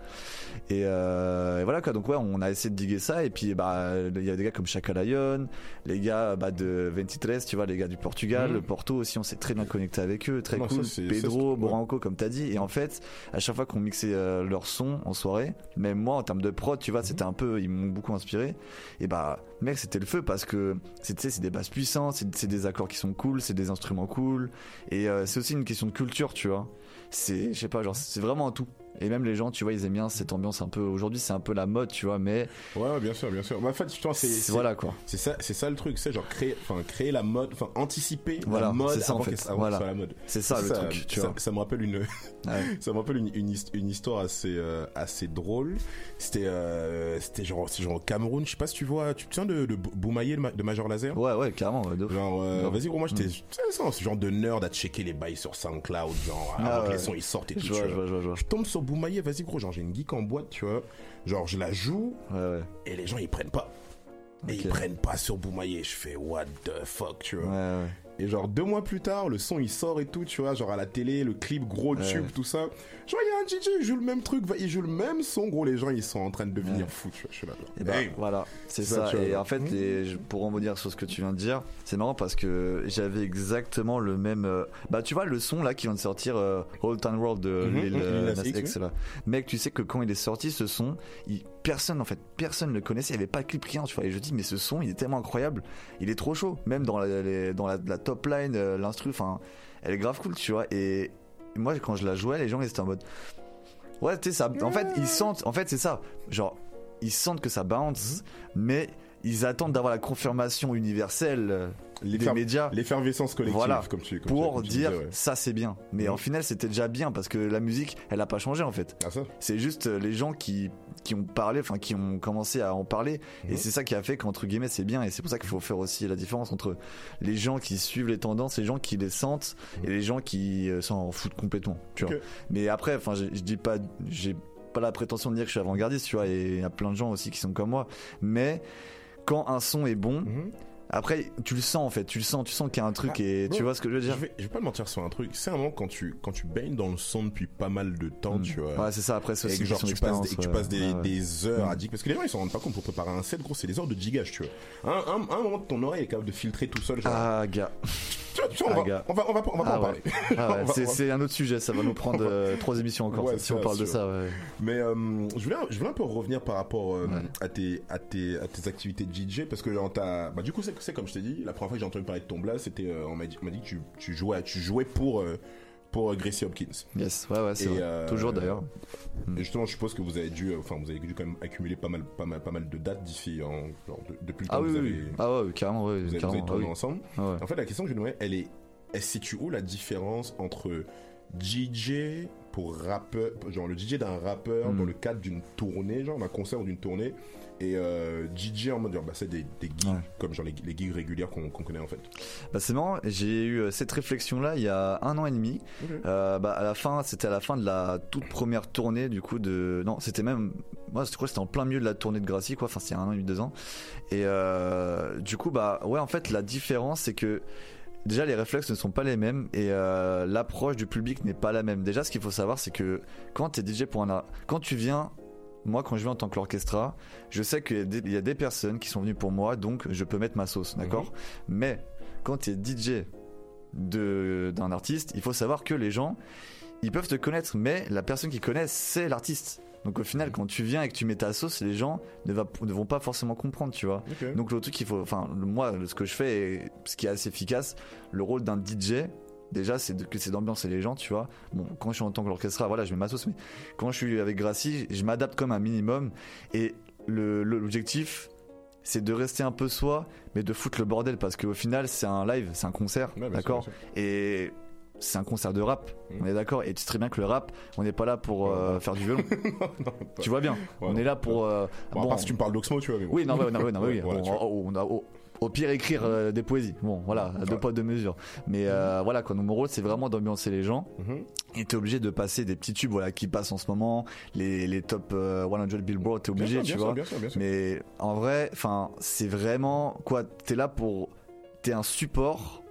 Et, euh, et voilà quoi. Donc ouais on a essayé de diguer ça et puis bah il y a des gars comme Chaka Lion les gars bah, de 23 tu vois les gars du Portugal Mhm. le Porto aussi on s'est très bien connecté avec eux très Non, cool. ça, Pedro Boranco comme t'as dit. Et en fait à chaque fois qu'on mixait euh, leur son en soirée même moi en termes de prod tu vois c'était un peu ils m'ont beaucoup inspiré. Et bah mec c'était le feu parce que c'est tu sais, c'est des basses puissantes c'est des accords qui sont cool c'est des instruments cool et euh, c'est aussi une question de culture tu vois. C'est je sais pas genre c'est vraiment un tout Et même les gens, tu vois, ils aiment bien cette ambiance un peu. Aujourd'hui, c'est un peu la mode, tu vois, mais Ouais, ouais, bien sûr, bien sûr. Mais en fait, tu vois, c'est c'est- c'est- voilà quoi. C'est ça, c'est ça le truc, c'est genre créer, enfin créer la mode, enfin anticiper Voilà, la mode c'est ça, en avant fait. qu'elle- avant Voilà. que soit la mode. C'est ça, le truc, tu ça, vois. ça me rappelle une, Ouais. ça me rappelle une, une, his- une histoire assez euh, assez drôle. C'était euh, c'était genre c'est genre au Cameroun, je sais pas si tu vois, tu te souviens de, de Boumaillé de, Ma- de Major Laser. Ouais, ouais, ouf. Genre, euh, vas-y gros, moi j'étais, Mm. sais, ça, ce genre de nerd à checker les bails sur SoundCloud, genre Ah avant que ouais. les sons ils sortent et tout. Je tombe sur Boumaillé, vas-y gros, genre j'ai une geek en boîte, tu vois. Genre je la joue Ouais, ouais. et les gens ils prennent pas. Et ils prennent pas sur Boumaillé. Je fais what the fuck, tu vois. Ouais, ouais. Et genre deux mois plus tard, le son il sort et tout, tu vois, genre à la télé, le clip, gros Ouais. tube, tout ça. Genre il y a un DJ, il joue le même truc, il joue le même son, gros, les gens ils sont en train de devenir Ouais. fous, tu vois. Je suis là. genre, Et bah, voilà, c'est ça. Et en fait, Mhm. les- pour rebondir sur ce que tu viens de dire, c'est marrant parce que j'avais exactement le même. euh, Bah, tu vois, le son là qui vient de sortir, euh, Old Town World de Lil, euh, Lil Nas Nas X, X, là. Mec, tu sais que quand il est sorti, ce son, il- personne en fait, personne le connaissait. Il n'y avait pas de clip, rien, tu vois. Et je dis, mais ce son, il est tellement incroyable, il est trop chaud. Même dans la, les- dans la, la top line, euh, l'instru, enfin, elle est grave cool, tu vois. Et moi, quand je la jouais, les gens ils étaient en mode. Ouais, tu sais, ça. En fait, ils sentent. En fait, c'est ça. Genre, ils sentent que ça bounce, mais ils attendent d'avoir la confirmation universelle euh, des médias L'effervescence collective, Voilà. comme tu comme pour tu dire disais, ouais. ça c'est bien. Mais Mhm. en final, c'était déjà bien parce que la musique, elle a pas changé en fait. Ah C'est juste euh, les gens qui qui ont parlé, enfin qui ont commencé à en parler, et Mhm. c'est ça qui a fait qu'entre guillemets c'est bien. Et c'est pour ça qu'il faut faire aussi la différence entre les gens qui suivent les tendances, les gens qui les sentent, et les gens qui euh, s'en foutent complètement. Tu vois. Mais après, enfin, je je dis pas, j'ai pas la prétention de dire que je suis avant-gardiste, tu vois, et il y a plein de gens aussi qui sont comme moi. Mais quand un son est bon, Mhm. Après, tu le sens en fait, tu le sens, tu sens qu'il y a un truc Ah, et tu vois ce que je veux Je dire. vais, je vais pas mentir sur un truc. C'est un moment quand tu, quand tu baignes dans le son depuis pas mal de temps, Mm. tu vois. Ouais, c'est ça. Après, c'est aussi genre tu passes, des, d'expérience, que tu ouais. passes des, Ouais, ouais. des heures à Mm. dire parce que les gens ils s'en rendent pas compte pour préparer un set gros c'est des heures de gigage tu vois un, un, un moment ton oreille est capable de filtrer tout seul genre Ah, gars. tu vois, tu vois, on, ah, va, gars. on va on va on va pas Ah, en parler Ah ouais, c'est un autre sujet, ça va nous prendre euh, trois émissions encore Ouais, si on parle de ça. Ouais. mais euh, je voulais je voulais un peu revenir par rapport euh, à tes à tes à tes activités de DJ parce que genre, t'as bah du coup c'est c'est comme je t'ai dit la première fois que j'ai entendu parler de ton blast c'était euh, on m'a dit on m'a dit que tu, tu jouais tu jouais pour euh, pour euh, Gracie Hopkins Yes, ouais, ouais, c'est euh, Toujours d'ailleurs. Mm. Et justement, je suppose que vous avez dû, enfin, vous avez dû quand même accumuler pas mal, pas mal, pas mal de dates d'ici, de- depuis le temps Ah que oui, vous avez, oui. Ah ouais, carrément, ouais, vous avez, vous avez tourné ah oui. ensemble. Ah ouais. En fait, la question que je me demandais, elle est, elle se situe où la différence entre DJ pour rappeur, genre le DJ d'un rappeur Mm. dans le cadre d'une tournée, genre d'un concert ou d'une tournée, et euh, DJ en mode, bah, c'est des, des gigs, Ouais. comme genre les, les gigs régulières qu'on connaît en fait. Bah, c'est marrant, j'ai eu euh, cette réflexion-là il y a un an et demi. Euh, bah, à la fin, c'était à la fin de la toute première tournée du coup de. Non, c'était même. Moi, je crois que c'était en plein milieu de la tournée de Gracie, quoi. Enfin, c'est un an et demi, deux ans. Et euh, du coup, bah, ouais, en fait, la différence, c'est que. Déjà, les réflexes ne sont pas les mêmes et euh, l'approche du public n'est pas la même. Déjà, ce qu'il faut savoir, c'est que quand tu es DJ pour un. Quand tu viens. Moi, quand je viens en tant que l'orchestra, je sais qu'il y, a des- il y a des personnes qui sont venues pour moi, donc je peux mettre ma sauce, d'accord Mais quand tu es DJ d'un artiste, il faut savoir que les gens ils peuvent te connaître, mais la personne qui connaît c'est l'artiste. Donc au final, quand tu viens et que tu mets ta sauce, les gens ne, va- ne vont pas forcément comprendre, tu vois. Donc le truc qu'il faut, enfin moi, ce que je fais, et ce qui est assez efficace, le rôle d'un DJ. Déjà, c'est de- que c'est d'ambiancer les gens, tu vois. Bon, quand je suis en tant que l'orchestra, voilà, je mets ma sauce, mais quand je suis avec Gracie, je m'adapte comme un minimum. Et le- le- l'objectif, c'est de rester un peu soi, mais de foutre le bordel, parce qu'au final, c'est un live, c'est un concert, Ouais, d'accord. Et c'est un concert de rap, Mhm. on est d'accord Et tu sais très bien que le rap, on n'est pas là pour euh, faire du violon. Non, tu vois bien Ouais, On non. est là pour. euh, Bon, part si tu me parles d'Oxmo, tu vois. Mais bon. oui, non, ouais, non, ouais, non, oui, Voilà, on a- au pire écrire euh, des poésies. Bon, voilà, deux Ouais. poids deux mesures. Mais euh, voilà, quoi. Donc, mon rôle, c'est vraiment d'ambiancer les gens. Mhm. Et t'es obligé de passer des petits tubes, voilà, qui passent en ce moment, les, les top euh, 100 Billboard. T'es obligé, sûr, tu bien sûr, vois. bien sûr, bien sûr. Mais en vrai, enfin, c'est vraiment quoi. T'es là pour, t'es un support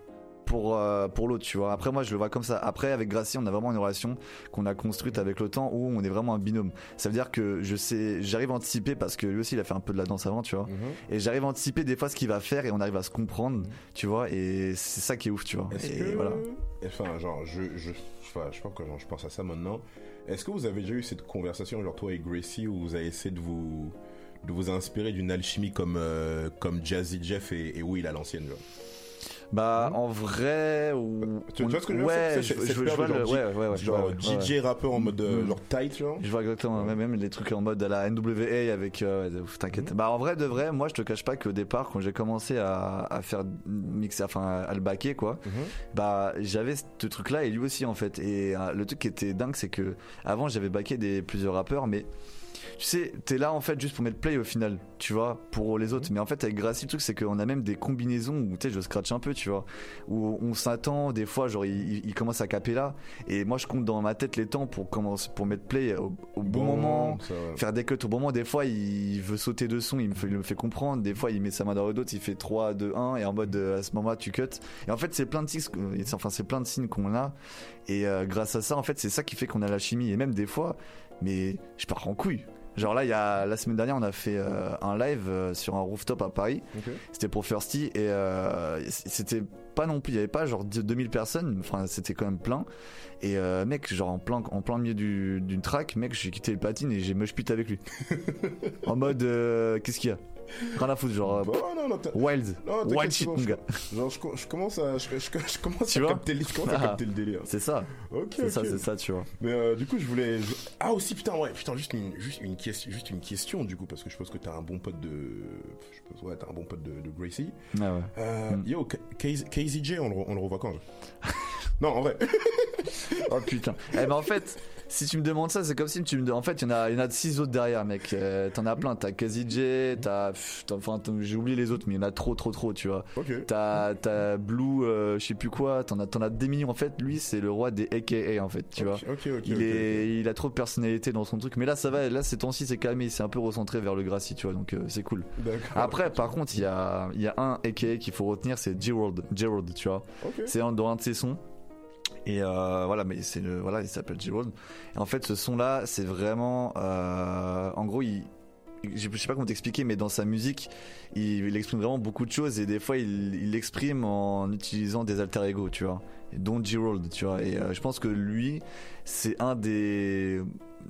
pour euh, pour l'autre, tu vois. Après, moi, je le vois comme ça. Après, avec Gracie, on a vraiment une relation qu'on a construite avec le temps où on est vraiment un binôme. Ça veut dire que je sais, j'arrive à anticiper parce que lui aussi, il a fait un peu de la danse avant, tu vois. Mhm. Et j'arrive à anticiper des fois ce qu'il va faire et on arrive à se comprendre, tu vois. Et c'est ça qui est ouf, tu vois. Et que, voilà. enfin, genre, je, je, enfin, je pourquoi genre, je pense à ça maintenant. Est-ce que vous avez déjà eu cette conversation, genre toi et Gracie, où vous avez essayé de vous, de vous inspirer d'une alchimie comme, euh, comme Jazzy Jeff et, et Will à l'ancienne, genre? Bah, en vrai, ou. Tu, tu vois ce que je veux dire Ouais, C'est- je, vois de le. genre Ouais, ouais, ouais. Genre DJ ouais. rappeur en mode euh, Mm. genre tight, genre. Je vois exactement, même, même les trucs en mode à la NWA avec. euh, T'inquiète. Bah, en vrai, de vrai, moi, je te cache pas qu'au départ, quand j'ai commencé à, à faire mixer, enfin, à le baquer, quoi, Mhm. bah, j'avais ce truc-là et lui aussi, en fait. Et euh, le truc qui était dingue, c'est que avant, j'avais baqué des, plusieurs rappeurs, mais. Tu sais, t'es là en fait juste pour mettre play au final, tu vois, pour les autres. Mais en fait, avec Gracie, le truc, c'est qu'on a même des combinaisons où, tu sais, je scratch un peu, tu vois, où on s'attend, des fois, genre, il, commence à caper là. Et moi, je compte dans ma tête les temps pour commencer, pour mettre play au, au bon, moment, faire des cuts au bon moment. Des fois, il veut sauter de son, il me fait, il me fait comprendre. Des fois, il met sa main dans le dos, il fait 3, 2, 1, et en mode, euh, à ce moment-là, tu cut. Et en fait, c'est plein de signes, enfin, c'est plein de signes qu'on a. Et euh, grâce à ça, en fait, c'est ça qui fait qu'on a la chimie. Et même des fois, mais je pars en couille. Genre là, il y a la semaine dernière, on a fait euh, un live euh, sur un rooftop à Paris. C'était pour Firsty et euh, c'était pas non plus, il y avait pas genre 2000 personnes, enfin c'était quand même plein. Et euh, mec, genre en plein, en plein milieu du- d'une track, mec, j'ai quitté le platine et j'ai me pute avec lui. en mode, euh, qu'est-ce qu'il y a? Rien à foutre, genre Bah, non, non, wild, non, wild shit, mon gars. Genre, je, co- je commence à, je, commence Tu à capter, le- je commence à Ah. capter le délire. C'est ça, Ok, c'est ça, c'est ça, tu vois. Mais euh, du coup, je voulais. Ah aussi, putain, ouais, putain, juste une, juste une question, juste une question du coup, parce que je pense que t'as un bon pote de, je pense, ouais, t'as un bon pote de, de Gracie. Ah ouais. Euh, Mm. Yo, KZJ, on le, on le revoit quand je- Non, en vrai. Oh putain. Eh ben en fait, si tu me demandes ça, c'est comme si tu me. En fait, il y en a, il y en a six autres derrière, mec. Euh, T'en as plein. T'as KZJ, t'as. Enfin, j'ai oublié les autres, mais il y en a trop, trop, trop, tu vois. Ok. T'as, t'as Blue, euh, je sais plus quoi. T'en as, t'en as des millions. En fait, lui, c'est le roi des AKA, en fait, tu vois. Ok, ok, ok. Il est, il a trop de personnalité dans son truc. Mais là, ça va. Là, ces temps-ci, c'est calmé. C'est un peu recentré vers le Gracie, tu vois. Donc, euh, c'est cool. D'accord. Après, par contre, il y a, il y a un AKA qu'il faut retenir, c'est Gerald. Gerald, tu vois. C'est un, dans un de ses sons. Et euh, voilà, mais c'est le, voilà, il s'appelle Gerald. Et en fait, ce son-là, c'est vraiment, euh, en gros, il, je sais pas comment t'expliquer, mais dans sa musique, il, exprime vraiment beaucoup de choses et des fois, il l'exprime en utilisant des alter ego, tu vois, dont Gerald, tu vois. Et euh, je pense que lui, c'est un des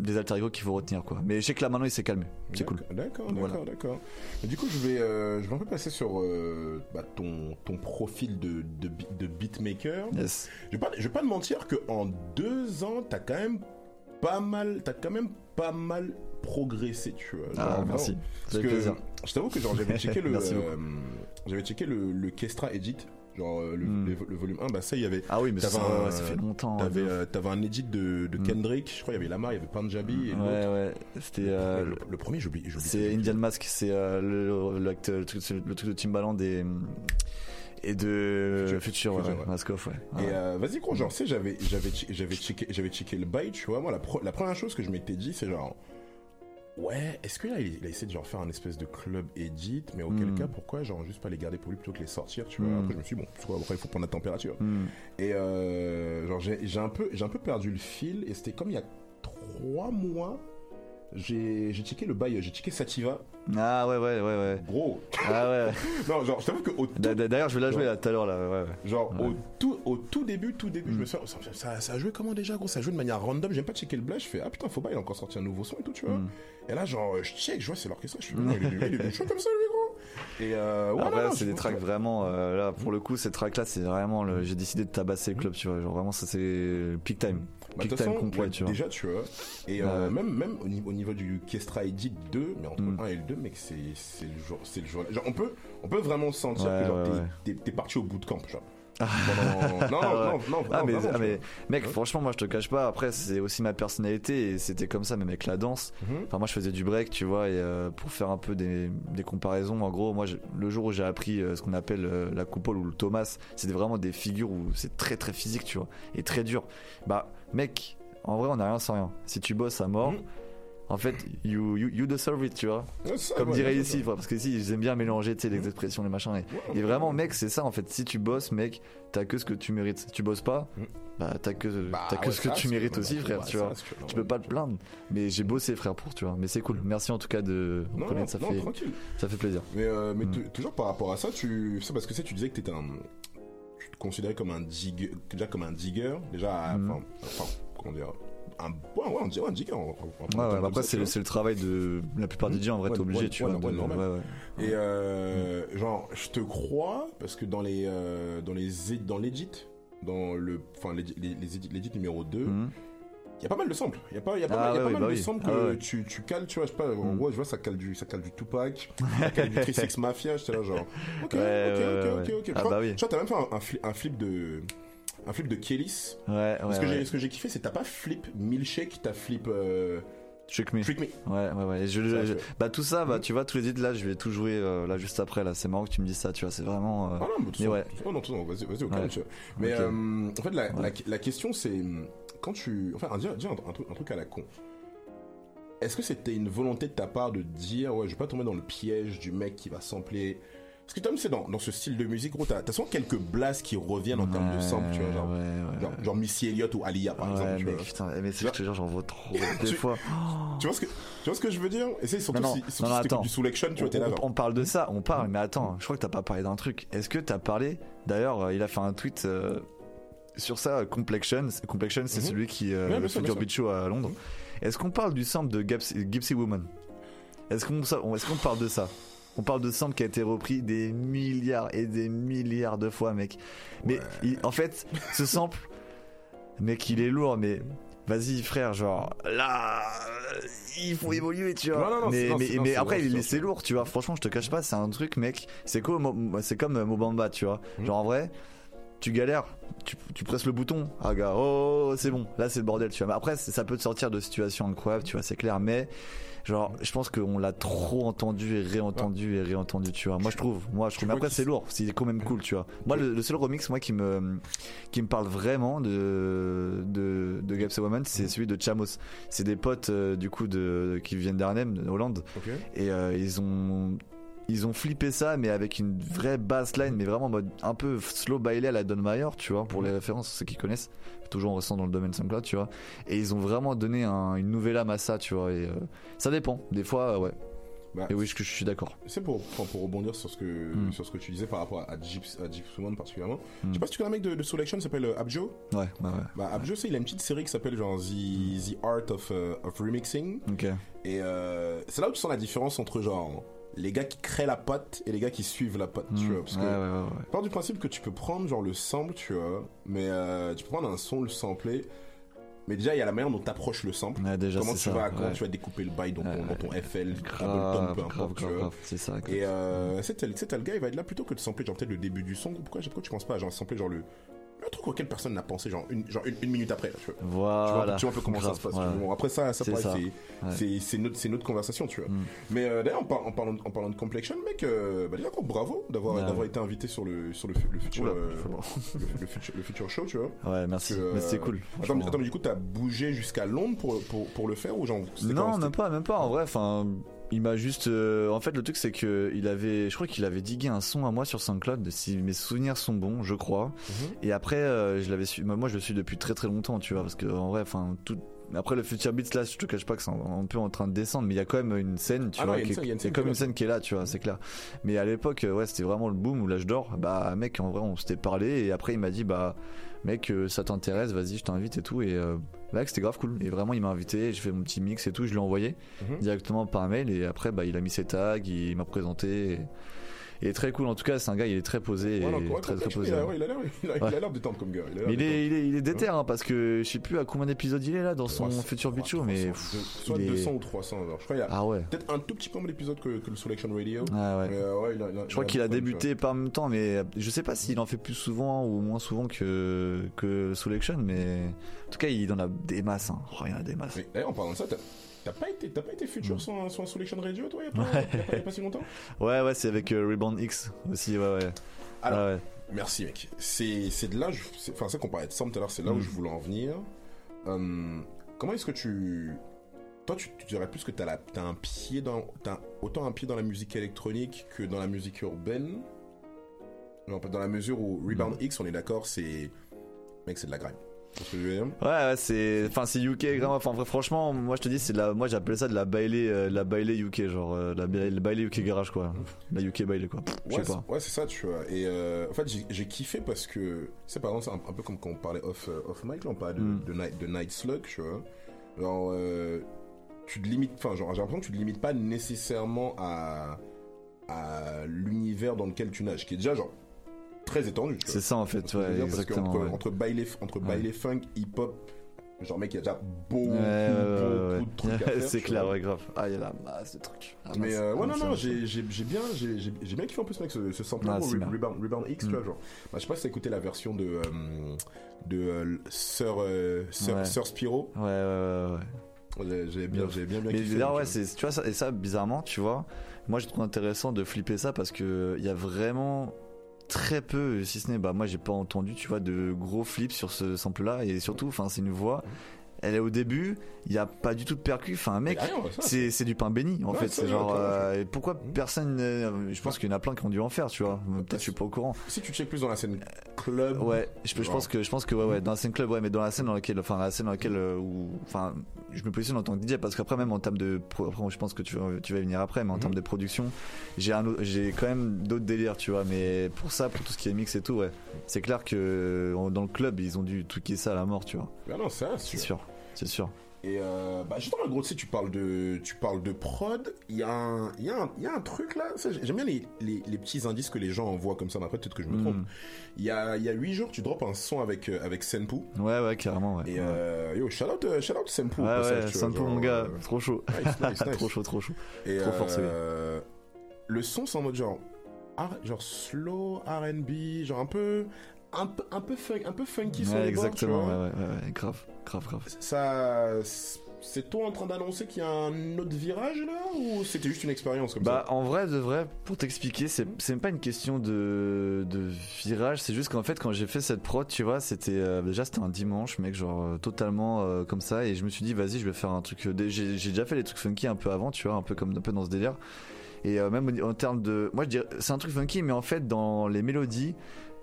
des alter ego qu'il faut retenir, quoi. Mais je sais que là maintenant, il s'est calmé. C'est cool. D'accord, D'accord, Voilà. d'accord, Du coup, je vais, euh, je vais un peu passer sur euh, bah, ton, ton profil de, de, de beatmaker. Yes. Je vais pas, je vais pas te mentir que en deux ans, t'as quand même pas mal, t'as quand même pas mal progressé, tu vois. Ah, merci. Parce que plaisir. je t'avoue que genre j'avais checké le, euh, j'avais checké le, le Kestra Edit, genre euh, le, Hmm. le- le volume 1, bah ça il y avait. Ah oui, mais ça, un- ça fait longtemps. T'avais, ouais. euh, t'avais un edit de, de Hmm. Kendrick, je crois il y avait Lamar, il y avait et l'autre. Ouais, ouais. C'était. euh, le, le premier, j'oublie. C'est. Indian Mask, c'est euh, le, truc, c'est le truc de Timbaland et, et de Future, Future, ouais, Future, ouais. Mask Off, ouais. Et euh, vas-y gros, genre, tu sais, j'avais, j'avais, j'avais checké, j'avais checké le bail, tu vois. Moi, la, pro- la première chose que je m'étais dit, c'est genre, ouais, est-ce que là, il, a essayé de genre faire un espèce de club edit, mais auquel Hmm. cas, pourquoi, genre, juste pas les garder pour lui plutôt que les sortir, tu vois? Hmm. Après, je me suis dit, bon, quoi, après, il faut prendre la température. Hmm. Et euh, genre, j'ai, j'ai un peu, j'ai un peu perdu le fil, et c'était comme il y a trois mois, j'ai, checké le bail, j'ai checké Sativa. Ah ouais, ouais, ouais, ouais. Gros, Ah ouais. non, genre, je t'avoue tout D'a- D'ailleurs, je vais la jouer là tout à l'heure, là, ouais, ouais. Genre Ouais. au tout au tout début, tout début, je Mm. me suis dit, ça, ça, ça a joué comment déjà gros? Ça a joué de manière random, j'aime pas checker le blast, je fais ah putain faut pas, il a encore sorti un nouveau son et tout, tu vois. Mm. Et là genre je check, je vois c'est l'orchestre, je suis il est il chaud comme ça lui gros. Et euh, ouais, non, c'est des tracks vraiment. euh, là, pour le coup, ces tracks là, c'est vraiment. le- J'ai décidé de tabasser le club, tu vois. Genre vraiment, ça c'est peak time. Bah, de toute time complet, tu vois. déjà tu vois. Et euh, Ouais. même même au niveau, au niveau du Kestra Edit 2, mais entre Mm. le 1 et le 2, mec c'est c'est le jour, c'est le jour. Genre on peut on peut vraiment sentir Ouais, que genre t'es- parti au bootcamp genre. Pendant- non, non, non, non, Ah non, mais, vraiment, ah, mais vois. mec Ouais. franchement moi je te cache pas après c'est aussi ma personnalité et c'était comme ça même avec la danse Mhm. enfin moi je faisais du break tu vois et euh, pour faire un peu des, des comparaisons en gros moi je- le jour où j'ai appris euh, ce qu'on appelle euh, la coupole ou le Thomas c'était vraiment des figures où c'est très très physique tu vois et très dur bah mec en vrai on a rien sans rien. Si tu bosses à mort en fait you, you, you deserve it tu vois. Ça, comme ouais, dirait ici ça. parce que ici ils aiment bien mélanger tu sais les expressions les machins et, vraiment mec c'est ça en fait. Si tu bosses mec t'as que ce que tu mérites. Tu bosses pas Mm. bah t'as que Bah, t'as que ouais, ce que ça, tu mérites aussi frère bah, tu ça, vois tu peux pas te plaindre mais j'ai bossé frère pour tu vois. Mais c'est cool. Merci en tout cas de Non, ça non, fait tranquille. ça fait plaisir. Mais, euh, mais Mm. toujours par rapport à ça, tu, c'est parce que tu disais que t'étais un, considérais comme un digger, déjà comme un digger, déjà, Mm. enfin, enfin, comment dire, un, ouais, ouais, on dirait un giga. en- en- en- Ouais, ouais, après, c'est le, travail de la plupart des DJ en vrai, Ouais, t'es obligé, ouais, tu ouais, vois. ouais, de- ouais, ouais. Et euh, genre, je te crois parce que dans les euh, dans les dans l'edit, dans le enfin l'edit numéro 2, il y a pas mal de samples. Il y a pas y a pas Ah mal, il y a ouais, pas ouais, mal bah de oui. samples que Ah tu, tu cales, tu vois, je sais pas, en gros, je vois ça cale du ça cale du Tupac, ça cale du 36 Mafia, j'étais là genre OK, Ouais, OK, ouais, OK. OK, OK. Je Ah crois- bah. Je t'as même fait un, un fli- un flip de un flip de Kellis. Ouais, ouais, ce que j'ai ce que j'ai kiffé c'est t'as pas flip Milkshake, t'as flip euh, Trick me. Trick Me. Ouais, ouais, ouais. Je- je- bah tout ça, bah tu vois, tous les hits là, je vais tout jouer euh, là juste après là. C'est marrant que tu me dises ça, tu vois. C'est vraiment. euh, Ah non, mais de toute mais ouais. oh non, de toute façon, vas-y, vas-y, au calme, tu vois. Mais euh, en fait, la, la, question, c'est quand tu. Enfin, dis, dis un, un truc, un truc à la con. Est-ce que c'était une volonté de ta part de dire, ouais, je vais pas tomber dans le piège du mec qui va sampler. Parce que toi, c'est dans, dans ce style de musique, gros, t'as souvent quelques blasts qui reviennent en termes de sample, tu vois. Genre, ouais, ouais. genre, genre Missy Elliott ou Alia, par exemple, tu mais vois. putain, mais c'est je te jure, j'en vois trop des Tu- fois. Tu vois ce que, tu vois ce que je veux dire? Et c'est surtout Non, non, si, surtout non, si t'écoutes attends. du selection, tu vois, t'es là, on, genre. on parle de ça, on parle, mais attends, je crois que t'as pas parlé d'un truc. Est-ce que t'as parlé D'ailleurs, euh, il a fait un tweet euh, sur ça, Complexion. Complexion, c'est Mhm. celui qui euh, le Future Beat Show à Londres. Est-ce qu'on parle du sample de Gypsy Woman? Est-ce qu'on qu'on parle de ça? On parle de sample qui a été repris des milliards et des milliards de fois, mec. Mais Ouais. il- en fait, ce sample, mec, il est lourd, mais vas-y, frère, genre là, il faut évoluer, tu vois. Non, non, non, mais mais, après, c'est lourd, tu vois. Franchement, je te cache pas, c'est un truc, mec. C'est comme, c'est comme Mobamba, tu vois. Mhm. Genre en vrai, tu galères, tu, tu presses le bouton, ah gars, oh, c'est bon, là c'est le bordel, tu vois. Mais après, ça peut te sortir de situations incroyables, tu vois, c'est clair, mais. Genre, je pense qu'on l'a trop entendu et réentendu et réentendu, tu vois. Moi, je trouve, moi, je trouve. Mais après, c'est lourd, c'est quand même cool, tu vois. Moi, le, le seul remix, moi, qui me, qui me parle vraiment de, de, de Gaps Woman, c'est celui de Chamos. C'est des potes, euh, du coup, de, qui viennent d'Arnhem, de Hollande. Ok. Et euh, ils ont ils ont flippé ça mais avec une vraie bassline mais vraiment en mode un peu slow bailey à la Don Mayer tu vois pour les références ceux qui connaissent toujours en restant dans le domaine SoundCloud tu vois et ils ont vraiment donné un- une nouvelle âme à ça tu vois et euh, ça dépend des fois euh, ouais Bah, et oui je, je suis d'accord C'est pour, pour, pour rebondir sur ce, que, Mm. sur ce que tu disais par rapport à Gyps, à Gyps Woman particulièrement. Mm. Je sais pas si tu connais un mec de, de Selection qui s'appelle euh, Abjo. ouais ouais ouais Bah, Abjo, c'est, il a une petite série qui s'appelle genre The, The Art of, of Remixing. ok Et euh, c'est là où tu sens la différence entre genre les gars qui créent la pote et les gars qui suivent la pote, tu Mm. vois. Parce que ouais, ouais, ouais. je pars du principe que tu peux prendre genre le sample, tu vois, mais euh, tu peux prendre un son, le sampler. Mais déjà, il y a la manière dont tu approches le sample. Déjà comment tu ça vas, comment tu vas découper le bail dans ton, dans ton FL, grave peu importe, tu vois. c'est ça grave. Et euh, c'est tel gars, il va être là plutôt que de sampler genre peut-être le début du son. Pourquoi, pourquoi tu penses pas à genre sampler genre le, le truc auquel personne n'a pensé genre une, genre une, une minute après, là, tu vois. Voilà tu vois un peu comment grave, ça se passe. ouais. Bon, après ça, ça C'est c'est Ouais. c'est c'est notre c'est notre conversation, tu vois. Mm. Mais euh, d'ailleurs en, par- en parlant en parlant de complexion, mec, euh, bah déjà bravo d'avoir Ouais, d'avoir ouais. été invité sur le sur le, fu- le futur Oula, euh, le- futur le futur show, tu vois. ouais merci euh, mais c'était cool Attends, mais, franchement. attends, mais du coup t'as bougé jusqu'à Londres pour pour pour le faire ou genre Non, même pas, même pas. En vrai, enfin, il m'a juste. euh, en fait, le truc, c'est que il avait. Je crois qu'il avait digué un son à moi sur SoundCloud, si mes souvenirs sont bons, je crois. Mhm. Et après, euh, je l'avais su. Moi, je le suis depuis très très longtemps, tu vois, parce que en vrai, enfin, tout. Après le Future Beats là, je te cache pas que c'est un, peu en train de descendre, mais il y a quand même une scène, tu Ah vois, il y a une qui est- scène- il y a une il y a scène comme une scène qui est là, tu vois, c'est clair. Mais à l'époque, ouais, c'était vraiment le boom ou l'âge d'or. Bah, mec, en vrai, on s'était parlé et après il m'a dit, bah, mec, euh, ça t'intéresse, vas-y, je t'invite et tout. Et euh, mec, c'était grave cool. Et vraiment, il m'a invité, j'ai fait mon petit mix et tout, je l'ai envoyé Mhm. directement par mail et après, bah, il a mis ses tags, il m'a présenté. Et... Il est très cool en tout cas, c'est un gars, il est très posé et Ouais, très très posé. il a l'air il a- l'air détente comme gars. Il est, il est, il est déter hein, parce que je sais plus à combien d'épisodes il est là dans son 300, futur show, mais 300, pff, deux- soit il est- 200 ou 300 alors. Je crois qu'il a ah ouais. peut-être un tout petit peu moins d'épisodes que, que le Selection Radio. Ah ouais. Mais euh, ouais, il a- il a- Je crois il qu'il a débuté pas en même temps, mais je sais pas s'il en fait plus souvent ou moins souvent que que Selection, mais en tout cas il en a des masses. Hein. Oh, il en a des masses. Mais en parlant de ça, t'as pas été, t'as pas été futur Mm. sur, un, sur un Selection Radio, toi, il y a pas, il y y a pas si longtemps? Ouais ouais, c'est avec euh, Rebound X aussi, ouais ouais. Alors, Ah ouais. Merci, mec. C'est c'est de là, enfin, c'est qu'on parlait de Sam tout à l'heure, c'est là où Mm. je voulais en venir. Hum, comment est-ce que tu. Toi, tu, tu dirais plus que t'as la- t'as un pied dans. T'as autant un pied dans la musique électronique que dans la musique urbaine? Dans la mesure où Rebound Mm. X, on est d'accord, c'est. Mec, c'est de la grime. Ouais, ouais, c'est, enfin, c'est UK, vraiment. Enfin, franchement, moi, je te dis, c'est la, moi, j'appelle ça de la bailey, euh, la bailey UK, genre, euh, la, UK garage, quoi. La UK bailey, quoi. Je Ouais, pas. c'est- ouais, c'est ça, tu vois. Et euh, en fait, j'ai- kiffé parce que, c'est par exemple, un, un peu comme quand on parlait off, euh, off mic, là, on parlait de, Mm. de, night, de Night Slug, tu vois. Genre, euh, tu te limites, enfin, genre, j'ai l'impression que tu te limites pas nécessairement à, à l'univers dans lequel tu nages, qui est déjà, genre, très étendu, tu. C'est ça, en fait, Tu ouais, dire Parce exactement. qu'entre ouais. entre baile, entre Ouais. funk, hip-hop, genre, mec, il y a déjà beaucoup, ouais, beaucoup de trucs à ouais. faire. c'est tu clair, ouais, grave. Ah, il y a la masse de trucs. La Mais euh, ouais, Ah, non, non, j'ai bien, j'ai bien kiffé en plus, mec, ce, ce sample Ah, Re-. Rebound, Rebound X, tu Mm. vois, genre. Bah, je sais pas si t'as écouté la version de, euh, de euh, Sir, euh, Sir, Ouais. Sir Spiro. Ouais, ouais, ouais, ouais. J'ai bien, j'ai bien, bien Mais kiffé. là, ouais, euh, c'est, tu vois, ça, et ça, bizarrement, tu vois, moi, je trouve intéressant de flipper ça parce que il y a vraiment très peu, si ce n'est, bah, moi, j'ai pas entendu, tu vois, de gros flips sur ce sample-là, et surtout, enfin, c'est une voix, elle est au début, il y a pas du tout de percu, enfin, mec, y a rien, ouais, ça, c'est, c'est du pain béni, en Ouais, fait, c'est genre, euh, pourquoi personne, euh, je pense qu'il y en a plein qui ont dû en faire, tu vois, peut-être je suis pas au courant. Si tu check plus dans la scène club. Ouais, je, pense que je pense que ouais ouais dans la scène club ouais mais dans la scène dans laquelle enfin la scène dans laquelle euh, où enfin je me positionne en tant que DJ parce qu'après même en termes de après je pense que tu tu vas y venir après mais en Mhm. termes de production j'ai un j'ai quand même d'autres délires tu vois mais pour ça pour tout ce qui est mix et tout ouais. C'est clair que dans le club ils ont dû tweaker ça à la mort tu vois. Bah non, c'est sûr. C'est sûr Et euh, bah justement, gros, tu sais, tu parles de, tu parles de prod. Il y a un, y a un, il y a un truc là. J'aime bien les, les, les petits indices que les gens envoient comme ça. Mais après, peut-être que je me Mm. trompe. Il y a, y a 8 jours, tu drops un son avec, euh, avec Senpu. ouais ouais carrément ouais Et euh, yo, shout out, euh, shout out Senpu. ouais ouais peu mon gars euh, trop chaud Nice, nice, nice. trop chaud trop chaud Et Trop fort, euh, Le son, c'est en mode genre, genre slow R&B, genre un peu, un peu, un peu, fun- un peu funky sur ouais, les exactement ouais, ouais, ouais, grave grave grave. Ça, c'est toi en train d'annoncer qu'il y a un autre virage là, ou c'était juste une expérience comme Bah ça en vrai de vrai pour t'expliquer c'est c'est même pas une question de, de virage c'est juste qu'en fait quand j'ai fait cette prod tu vois c'était euh, déjà c'était un dimanche mec genre euh, totalement euh, comme ça et je me suis dit vas-y je vais faire un truc j'ai déjà fait des trucs funky un peu avant tu vois un peu comme un peu dans ce délire. Et euh, même en termes de moi je dirais c'est un truc funky mais en fait dans les mélodies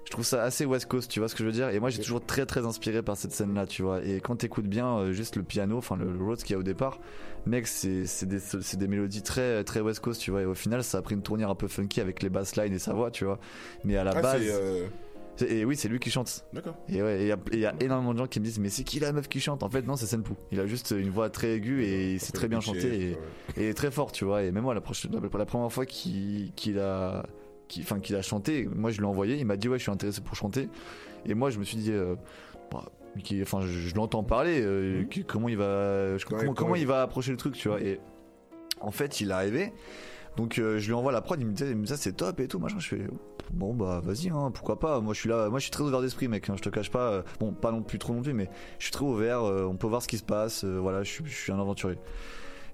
je trouve ça assez West Coast, tu vois ce que je veux dire Et moi, j'ai toujours très très inspiré par cette scène-là, tu vois. Et quand t'écoutes bien euh, juste le piano, enfin le, le Rhodes qu'il y a au départ, mec, c'est c'est des, c'est des mélodies très très West Coast, tu vois. Et au final, ça a pris une tournure un peu funky avec les basslines et sa voix, tu vois. Mais à la Ah, base, c'est, euh, c'est- et oui, c'est lui qui chante. D'accord. Et ouais, il y a- y, énormément de gens qui me disent, mais c'est qui la meuf qui chante? En fait, non, c'est Senpu. Il a juste une voix très aiguë et il sait très bien ouais. et, et très fort, tu vois. Et même moi, la, prochaine, la, la première fois qu'il qu'il a, qu'il- enfin, qu'il a chanté, moi je lui ai envoyé, il m'a dit, ouais, je suis intéressé pour chanter. Et moi, je me suis dit, euh, bah, qui- enfin, je, je l'entends parler, euh, qui- comment il va, je- comment, il- va approcher le truc, tu vois. Et en fait, il est arrivé. Donc euh, je lui envoie la prod, il me dit, il me dit, ça c'est top et tout, machin. Je fais bon bah vas-y, hein, pourquoi pas. Moi je suis là, moi je suis très ouvert d'esprit, mec. hein, je te cache pas. euh, bon, pas non plus trop non plus, mais je suis très ouvert. euh, on peut voir ce qui se passe. voilà, je suis un aventurier.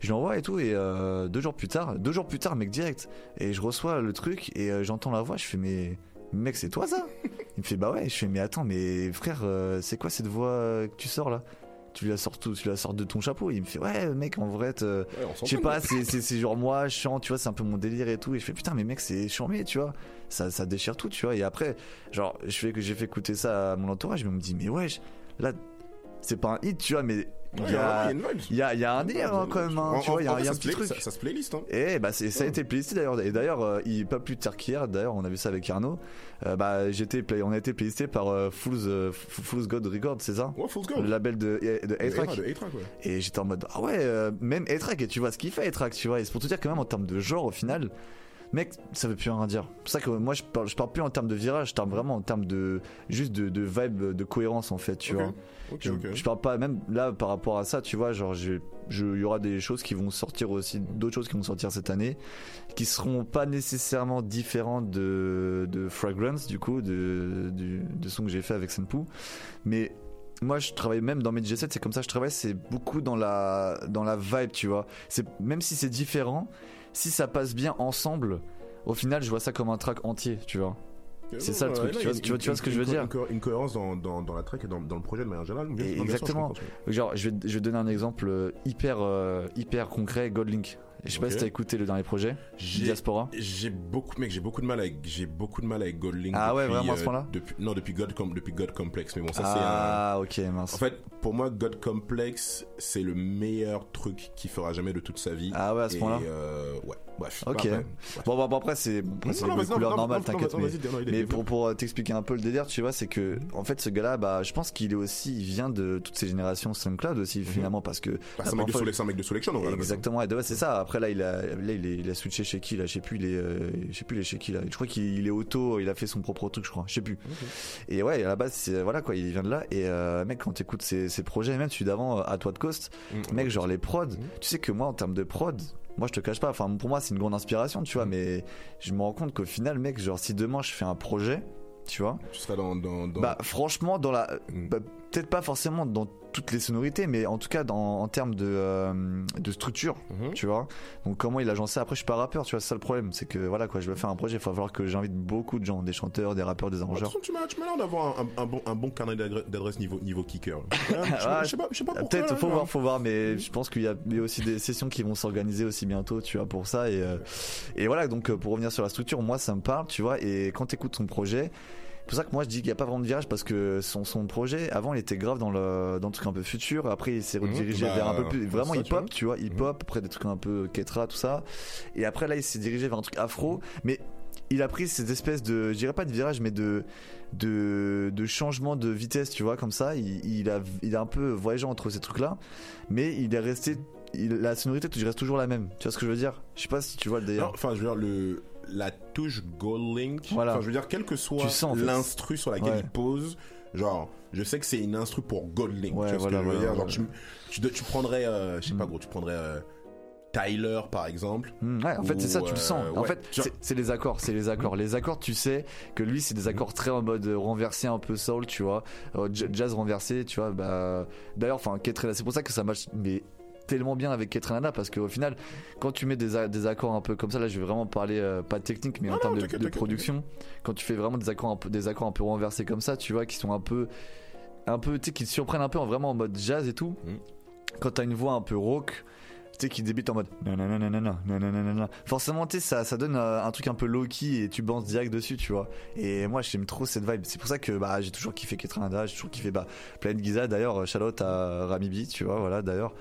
Je l'envoie et tout, et euh, deux jours plus tard, deux jours plus tard, mec direct. Et je reçois le truc et euh, j'entends la voix. Je fais mais mec c'est toi ça? Il me fait bah ouais. Je fais mais attends mais frère euh, c'est quoi cette voix que tu sors là? Tu la sors tout, tu la sors de ton chapeau? Il me fait ouais mec en vrai Ouais, je sais pas, c'est, genre moi, je chante, tu vois, c'est un peu mon délire et tout. Et je fais putain, mais mec, c'est charmé, tu vois. Ça, ça déchire tout, tu vois. Et après, genre, je fais que j'ai fait écouter ça à mon entourage, mais on me dit, mais wesh, là, c'est pas un hit, tu vois, mais il y a, un délire hein, quand même, hein, En- tu vois, il y a, en y a un petit truc. Ça, ça se playlist, hein. Et bah c'est, ça a été playlisté d'ailleurs. Et d'ailleurs, euh, il pas plus tard qu'hier. D'ailleurs, on a vu ça avec Arnaud. Euh, bah j'étais, play- on a été playlisté par euh, Fool's, euh, Fool's God Records, c'est ça? Ouais, Fool's Le Gold. label de, de A-Track. ouais. Et j'étais en mode ah ouais euh, même A-Track et tu vois ce qu'il fait A-Track tu vois et c'est pour te dire que même en termes de genre au final mec ça veut plus rien dire. C'est pour ça que moi je parle, je parle plus en termes de virage je parle vraiment en termes de juste de, de vibe de cohérence en fait tu Ok. vois. Je, parle pas même là par rapport à ça tu vois genre je il y aura des choses qui vont sortir aussi d'autres choses qui vont sortir cette année qui seront pas nécessairement différentes de de Fragrance du coup de du, de son que j'ai fait avec Senpu. Mais moi je travaille même dans mes DJ7 c'est comme ça que je travaille c'est beaucoup dans la dans la vibe tu vois. C'est même si c'est différent si ça passe bien ensemble au final je vois ça comme un track entier tu vois c'est ça le truc, tu vois- tu ce que je veux dire une co- Une cohérence dans, dans, dans la track et dans, dans le projet de manière générale. Bien- Et non, bien sûr, je exactement. je. Genre, je vais, je vais donner un exemple euh, hyper, euh, hyper concret. Godlink. Je sais pas Ok. si t'as écouté le dernier projet, J'ai- Diaspora. J'ai beaucoup, mec, j'ai beaucoup de mal avec, j'ai beaucoup de mal avec Goldlink. Ah ouais, vraiment à ce euh, point-là depuis, Non, depuis God, depuis God Complex. Mais bon, ça Ah, ok, c'est un. mince. En fait, pour moi, God Complex, c'est le meilleur truc qu'il fera jamais de toute sa vie. Ah ouais, à ce point-là euh, ouais, bref. Ok. Après. Bon, bon, bon, après, c'est normales, non, t'inquiète. Mais, non, est mais pour, pour euh, t'expliquer un peu le délire, tu vois, c'est que, en fait, ce gars-là, bah, je pense qu'il est aussi, il vient de toutes ces générations SoundCloud aussi, finalement, parce que. Bah, c'est un mec de Selection, voilà, Exactement, et de- ouais, c'est ça. Après, là, il a, là, il, est- il a switché chez qui, là, je sais plus, il est, euh, je sais plus, il est chez qui, là. Je crois qu'il il est auto, il a fait son propre truc, je crois, je sais plus. Et ouais, à la base, c'est, voilà, quoi, il vient de là. Et, euh, mec, quand t'écoutes ses, ses projets, même celui d'avant, euh, à toi de Coast, Mm. mec, genre les prods, tu sais que moi, en termes de prod, moi, je te cache pas, enfin, pour moi, c'est une grande inspiration, tu Mm. vois, mais je me rends compte qu'au final, mec, genre, si demain je fais un projet, tu vois, Tu seras dans. dans, dans- bah, franchement, dans la, Mm. bah, peut-être pas forcément dans toutes les sonorités, mais en tout cas dans, en termes de, euh, de structure, Mhm. tu vois. Donc comment il a agencé. Après, je suis pas rappeur, tu vois. C'est ça le problème, c'est que voilà quoi, je veux faire un projet, il faut falloir que j'invite beaucoup de gens, des chanteurs, des rappeurs, des De toute arrangeurs. façon, tu m'as, tu m'as l'air d'avoir un, un bon, un bon carnet d'adre- d'adresse niveau, niveau kicker. Ouais, je, sais pas- je sais pas, je sais pas pourquoi. Peut-être, faut là. voir, faut voir, mais je pense qu'il y a il y a aussi des sessions qui vont s'organiser aussi bientôt, tu vois, pour ça. Et, euh, et voilà, donc euh, pour revenir sur la structure, moi ça me parle, tu vois, et quand t'écoutes son projet, c'est pour ça que moi je dis qu'il n'y a pas vraiment de virage parce que son, son projet, avant il était grave dans le, dans le truc un peu futur, après il s'est Mhm. redirigé Bah, vers un peu plus, vraiment ça, tu vois. tu vois, hip-hop, après des trucs un peu Ketra, tout ça. Et après là il s'est dirigé vers un truc afro, mais il a pris cette espèce de, je dirais pas de virage, mais de, de, de changement de vitesse, tu vois, comme ça. Il, il a, il a un peu voyagé entre ces trucs-là, mais il est resté, il- la sonorité reste toujours la même. Tu vois ce que je veux dire? Je sais pas si tu vois le délire. enfin, je veux dire, le, la touche Gold Link. Voilà. Enfin, je veux dire, quel que soit l'instru sur laquelle Ouais. il pose, genre, je sais que c'est une instru pour Gold Link. Ouais, tu vois voilà, ce que je veux dire Genre, tu, tu, tu prendrais, euh, je sais pas Mm. gros, tu prendrais euh, Tyler, par exemple. Hmm, ouais, en fait, c'est ça, tu le sens. euh, en ouais. fait, Genre- c'est- les accords, c'est les accords. Les accords, tu sais que lui, c'est des accords très en mode renversé, un peu soul, tu vois, Euh, jazz renversé, tu vois. Bah, d'ailleurs, enfin, c'est pour ça que ça marche, mais tellement bien avec Ketrenana parce qu'au final, quand tu mets des, des accords un peu comme ça, là, je vais vraiment parler euh, pas de technique, mais Non, en termes de, production, quand tu fais vraiment des accords un peu, des accords un peu renversés comme ça, tu vois, qui sont un peu, un peu, tu sais, qui te surprennent un peu en vraiment en mode jazz et tout. Mm. Quand t'as une voix un peu rauque tu sais, qui débute en mode nanana, nanana, nanana. Forcément, tu sais, ça, ça donne euh, un truc un peu low-key et tu bandes direct dessus, tu vois. Et moi, j'aime trop cette vibe. C'est pour ça que bah, j'ai toujours kiffé Ketranada, j'ai toujours kiffé bah, Planet Giza. D'ailleurs, Charlotte à Rami B, tu vois, voilà, d'ailleurs.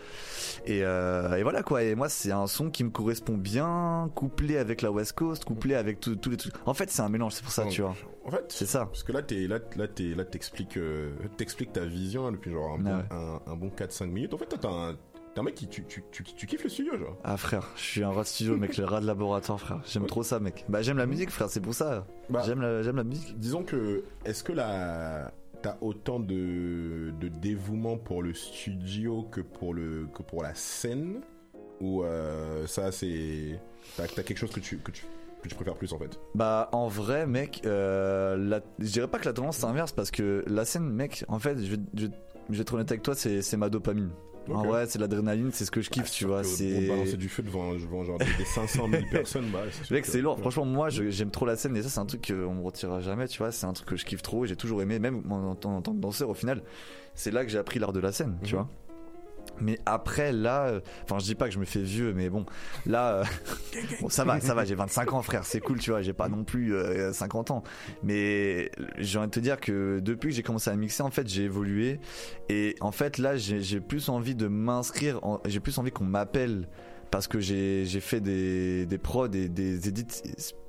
Et, euh, et voilà quoi. Et moi, c'est un son qui me correspond bien, couplé avec la West Coast, couplé avec tous les trucs. En fait, c'est un mélange, c'est pour ça, tu vois. En fait, C'est ça. Parce que là, t'es, là, là, t'es, là, t'expliques, euh, t'expliques ta vision hein, depuis genre un, Ah bon, ouais. un, un bon 4-5 minutes. En fait, toi, t'es un, t'es un mec qui, tu, tu, tu, tu kiffes le studio, genre. Ah frère, je suis un rat de studio, mec, le rat de laboratoire, frère. J'aime trop ça, mec. Bah j'aime la musique, frère, c'est pour ça. Bah, J'aime la, la musique. Disons que, est-ce que la, t'as autant de, de dévouement pour le studio que pour le, que pour la scène, ou euh, ça, c'est, t'as, quelque chose que tu, que tu, que tu préfères plus en fait? Bah en vrai, mec, euh, la- je dirais pas que la tendance s'inverse parce que la scène, mec, en fait, je vais, je, je vais être honnête avec toi, c'est, c'est ma dopamine. En Ok. vrai, c'est l'adrénaline, c'est ce que je kiffe, tu vois. Que C'est balancer du feu devant, devant genre des, des 500 000 personnes, bah, Mec, c'est lourd. Franchement, moi, j'aime trop la scène et ça, c'est un truc qu'on me retirera jamais, tu vois. C'est un truc que je kiffe trop et j'ai toujours aimé, même en, en tant en tant que danseur, au final. C'est là que j'ai appris l'art de la scène, tu Mhm. vois. Mais après, là, euh, enfin, je dis pas que je me fais vieux, mais bon, là, euh, bon, ça va, ça va, j'ai 25 ans, frère, c'est cool, tu vois, j'ai pas non plus euh, 50 ans. Mais j'ai envie de te dire que depuis que j'ai commencé à mixer, en fait, j'ai évolué. Et en fait, là, j'ai plus envie de m'inscrire, en- j'ai plus envie qu'on m'appelle parce que j'ai j'ai fait des, des prods et des edits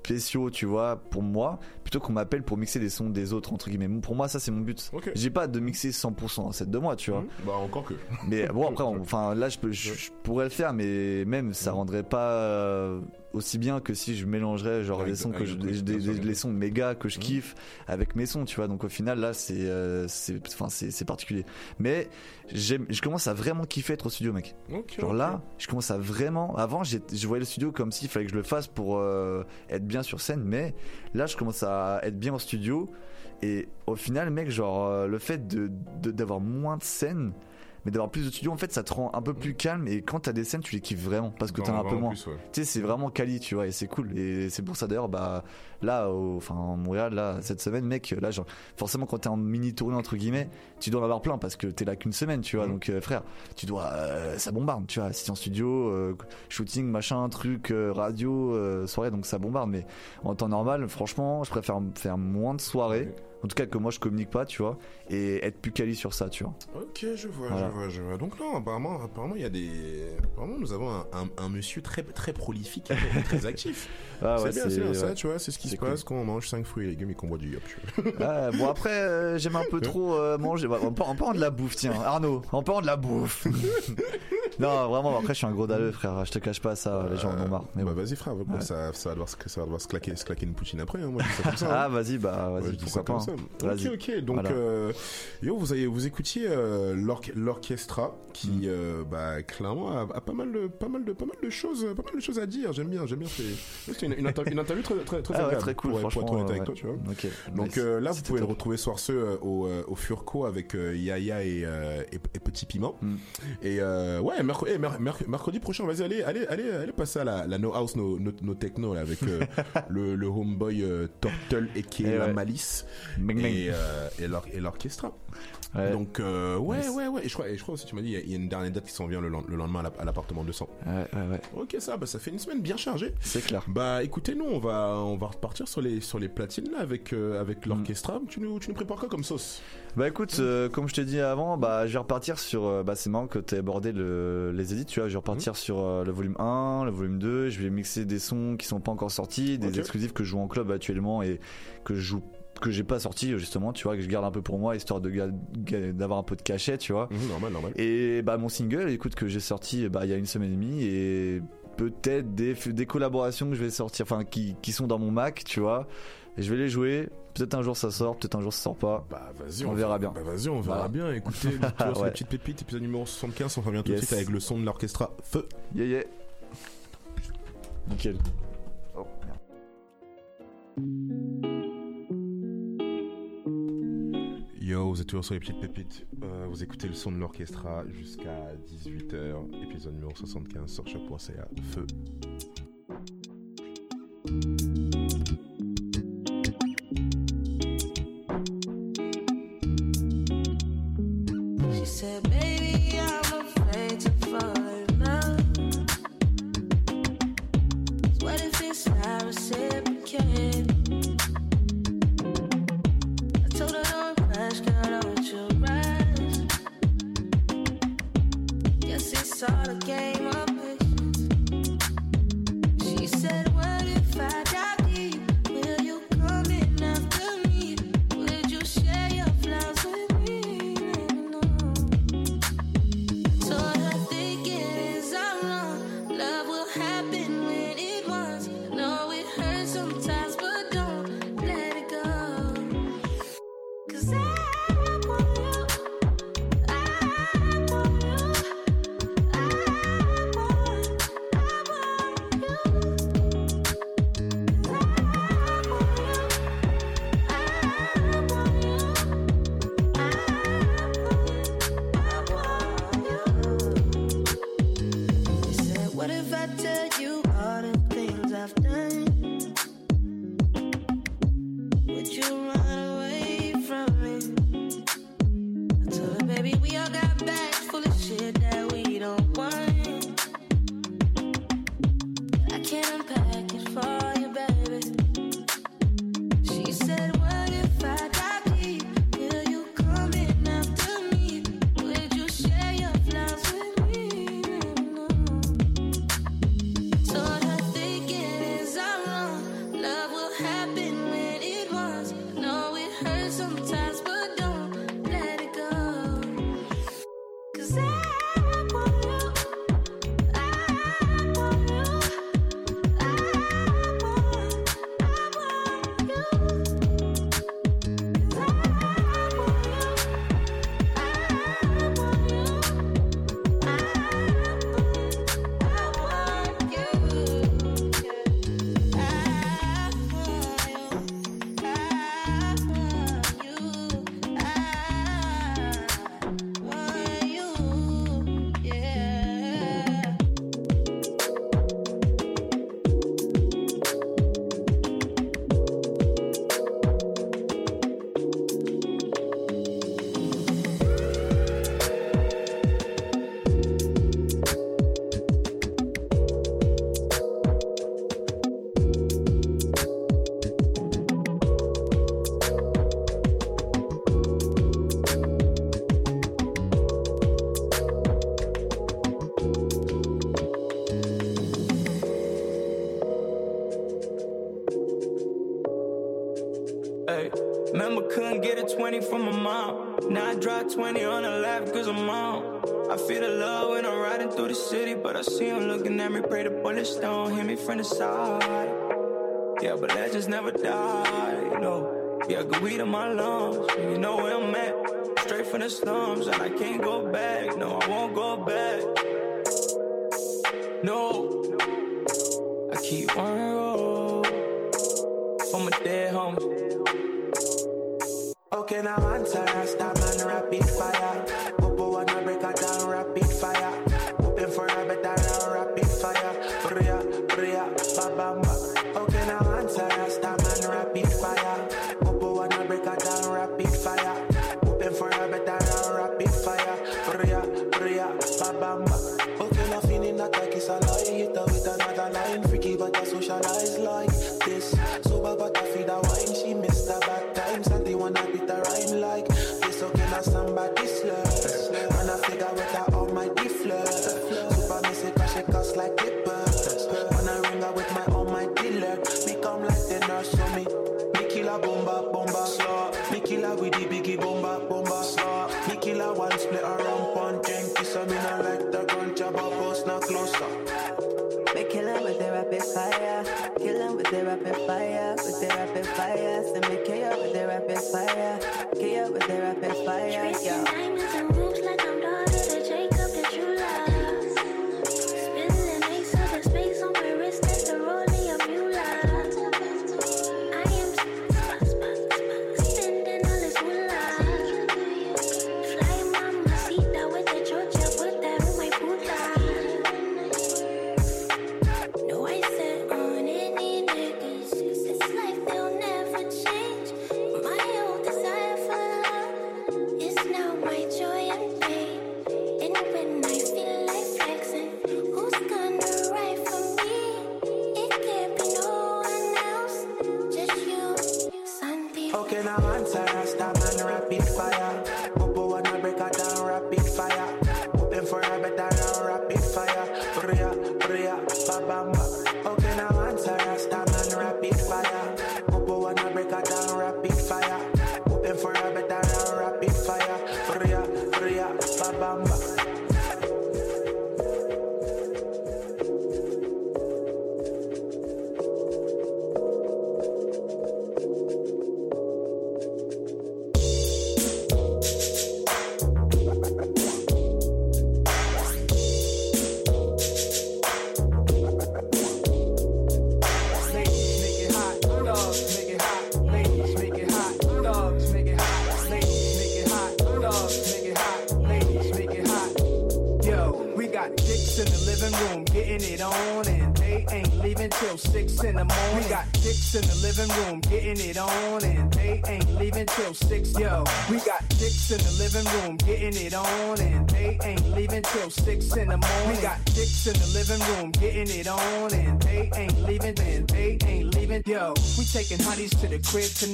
spéciaux, tu vois, pour moi, plutôt qu'on m'appelle pour mixer des sons des autres, entre guillemets. Pour moi, ça, c'est mon but. Ok. J'ai pas de mixer 100% c'est de moi, tu vois. Mhm. Bah, encore que. Mais bon, après, enfin, là, je, peux, je, je pourrais le faire, mais même, ça rendrait pas euh, aussi bien que si je mélangerais genre Avec- des sons que je, des, des- les sons méga que je Mhm. kiffe avec mes sons, tu vois. Donc au final, là, c'est, euh, c'est, enfin, c'est, particulier. Mais j'aime, je commence à vraiment kiffer être au studio, mec. Genre là, je commence à vraiment. Avant, j'ai- je voyais le studio comme s'il fallait que je le fasse pour euh, être bien sur scène, mais là, je commence à être bien au studio. Et au final, mec, genre, euh, le fait de, de- d'avoir moins de scènes, mais d'avoir plus de studio, en fait, ça te rend un peu plus calme. Et quand t'as des scènes, tu les kiffes vraiment parce que t'en as un peu moins. ouais. Tu sais, c'est vraiment quali, tu vois, et c'est cool. Et c'est pour ça d'ailleurs, bah là, au, enfin, en Montréal, là, cette semaine, mec, là, genre, forcément, quand t'es en mini tournée entre guillemets, tu dois en avoir plein parce que t'es là qu'une semaine, tu vois. Donc, euh, frère, tu dois, euh, ça bombarde, tu vois. Si t'es en studio, euh, shooting, machin, truc, euh, radio, euh, soirée, donc ça bombarde. Mais en temps normal, franchement, je préfère faire moins de soirées. En tout cas, que moi je communique pas, tu vois, et être plus quali sur ça, tu vois. Ok, je vois, Voilà. je vois, je vois. Donc non, apparemment, apparemment, il y a des, apparemment, nous avons un, un- un monsieur très, très prolifique, et très, très actif. Ah ouais, c'est bien, c'est bien ça, tu vois, c'est ce qui se cool. passe quand on mange 5 fruits et légumes et qu'on boit du yop. Ouais, bon après euh, j'aime un peu trop euh, manger. En, par- en parlant de la bouffe, tiens, Arnaud, en parlant de la bouffe. non, vraiment, après je suis un gros dalleux, frère. Je te cache pas ça, les gens en ont marre. Mais bah bon. vas-y frère, Ouais. ça, ça va devoir, se- ça va devoir se claquer, se claquer une poutine après. Hein, moi, ça comme ça. hein. Ah vas-y, bah vas-y, pourquoi pas. hein. Ok, ok. Donc, Voilà. euh, yo, vous avez, vous écoutiez euh, l'orch- l'orchestra qui, Mm. euh, bah, clairement, a, a pas mal de, pas mal de, pas mal de choses, pas mal de choses à dire. J'aime bien, j'aime bien. C'est c'est une, une, interview, une interview très, très, très Ah ouais, très cool, pour, pour être franchement, honnête avec ouais. toi, tu vois. Ok. Donc nice. euh, là, vous C'était pouvez le retrouver soir ce au, au Furco avec Yaya et, et, et Petit Piment. Mm. Et ouais, mercredi, eh, mer- mer- mercredi prochain, vas-y, allez, allez, allez, allez passer à la, la No House, No, no, no Techno là, avec le, le homeboy Turtle et qui est la malice Bing, bing. et, euh, et l'or- et l'orchestra. Ouais. Donc euh, ouais, Nice. ouais, ouais. Et je crois, et je crois aussi, tu m'as dit, il y a- il y, a une dernière date qui s'en vient le, len- le lendemain à la- à l'appartement 200. Ouais, ouais, ouais. Ok, ça, bah, ça fait une semaine bien chargée. C'est clair. Bah écoutez, nous on va on va repartir sur les sur les platines là avec euh, avec l'orchestra. Tu nous tu nous prépares quoi comme sauce? Bah écoute, euh, comme je t'ai dit avant, bah je vais repartir sur. euh, bah c'est marrant que t'aies abordé le, les édits, tu vois. Je vais repartir sur euh, le volume 1, le volume 2. Je vais mixer des sons qui sont pas encore sortis, des Ok. exclusifs que je joue en club actuellement et que je joue que j'ai pas sorti justement, tu vois, que je garde un peu pour moi histoire de d'avoir un peu de cachet, tu vois. Mhm, Normal, normal. Et bah mon single, écoute que j'ai sorti bah il y a une semaine et demie et peut-être des des collaborations que je vais sortir, enfin qui qui sont dans mon Mac, tu vois. Et je vais les jouer. Peut-être un jour ça sort, peut-être un jour ça sort pas. Bah vas-y, On verra bien. Bah vas-y, on verra Voilà. bien. Écoutez, toujours Ouais. petites pépites, épisode numéro 75, on revient tout de Yes. suite avec le son de l'orchestra Feu. Yeah yeah. Nickel. Oh, merde. Vous êtes toujours sur les petites pépites. Euh, vous écoutez le son de l'orchestra jusqu'à 18h, épisode numéro 75 sur choc.ca. Feu. Bullets don't hit me from the side. Yeah, but legends never die, you know. Yeah, good weed in my lungs. You know where I'm at. Straight from the slums, and I can't go back. No, I won't go back. No, I keep on roll for my dead homies. Okay, now answer Rasta man rapid fire.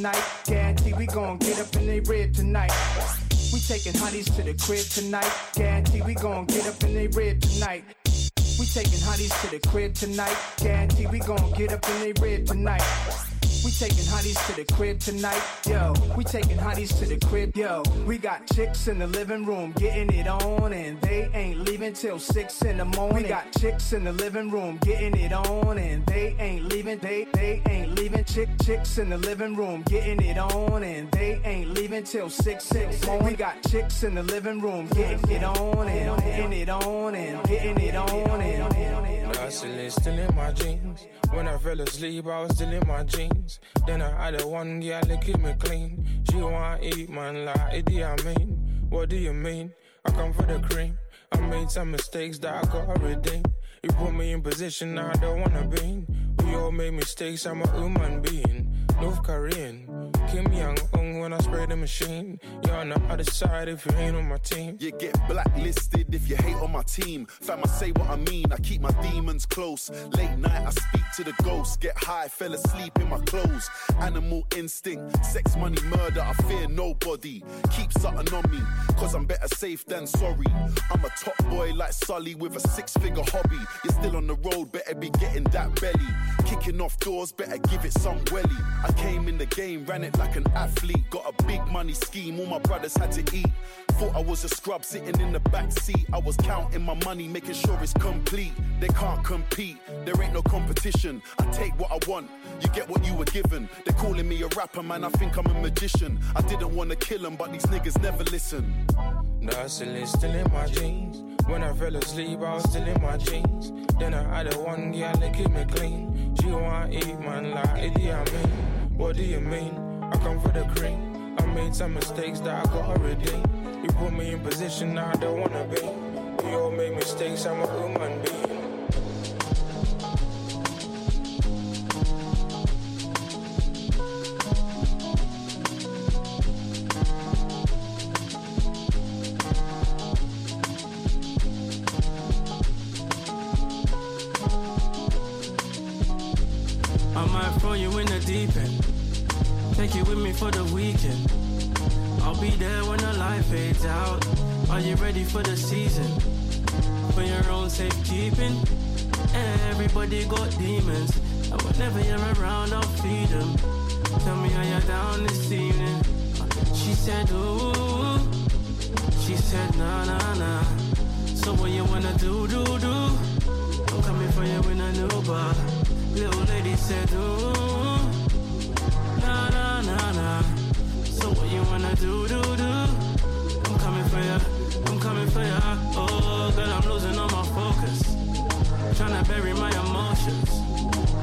Tonight. Guarantee we gon' get up in they rib tonight. We taking hotties to the crib tonight. Guarantee we gon' get up in they rib tonight. We taking hotties to the crib tonight. Guarantee we gon' get up in they rib tonight. Taking hotties to the crib tonight, yo. We taking hotties to the crib, yo. We got chicks in the living room getting it on, and they ain't leaving till six in the morning. We got chicks in the living room getting it on, and they ain't leaving. They they ain't leaving. Chick chicks in the living room getting it on, and they ain't leaving till six six morning. We got chicks in the living room getting it on, and getting it on, and getting it on, and. Hustling, still in my jeans. When I fell asleep, I was still in my jeans. Then I had a one girl that keep me clean. She want eat, man, like, Idi mean? What do you mean? I come for the cream. I made some mistakes that I gotta redeem. You put me in position I don't wanna be in. We all make mistakes, I'm a human being. North Korean, Kim Young Un when I spray the machine. You're on the other side if you ain't on my team. You get blacklisted if you hate on my team. Fam, I say what I mean. I keep my demons close. Late night, I speak to the ghosts. Get high, fell asleep in my clothes. Animal instinct, sex, money, murder. I fear nobody. Keep something on me, cause I'm better safe than sorry. I'm a top boy like Sully with a six figure hobby. You're still on the road, better be getting that belly. Kicking off doors, better give it some welly. I came in the game, ran it like an athlete. Got a big money scheme, all my brothers had to eat. Thought I was a scrub sitting in the back seat. I was counting my money, making sure it's complete. They can't compete, there ain't no competition. I take what I want, you get what you were given. They're calling me a rapper, man, I think I'm a magician. I didn't wanna kill them, but these niggas never listen. Is still in my jeans. When I fell asleep, I was still in my jeans. Then I had a one girl that keep me clean. She wanna eat, man, like Idi Amin. What do you mean? I come for the cream. I made some mistakes that I gotta redeem. You put me in position I don't wanna be. We all make mistakes, I'm a human being. I might throw you in the deep end. Take you with me for the weekend. I'll be there when the light fades out. Are you ready for the season? For your own safekeeping? Everybody got demons. And whenever you're around, I'll feed them. Tell me how you're down this evening. She said, ooh. She said, nah, nah, nah. So what you wanna do, do, do? I'm coming for you in a new bar. Little lady said, ooh. Nah, nah. So what you wanna do, do, do? I'm coming for ya, I'm coming for ya. Oh, girl, I'm losing all my focus. Tryna bury my emotions.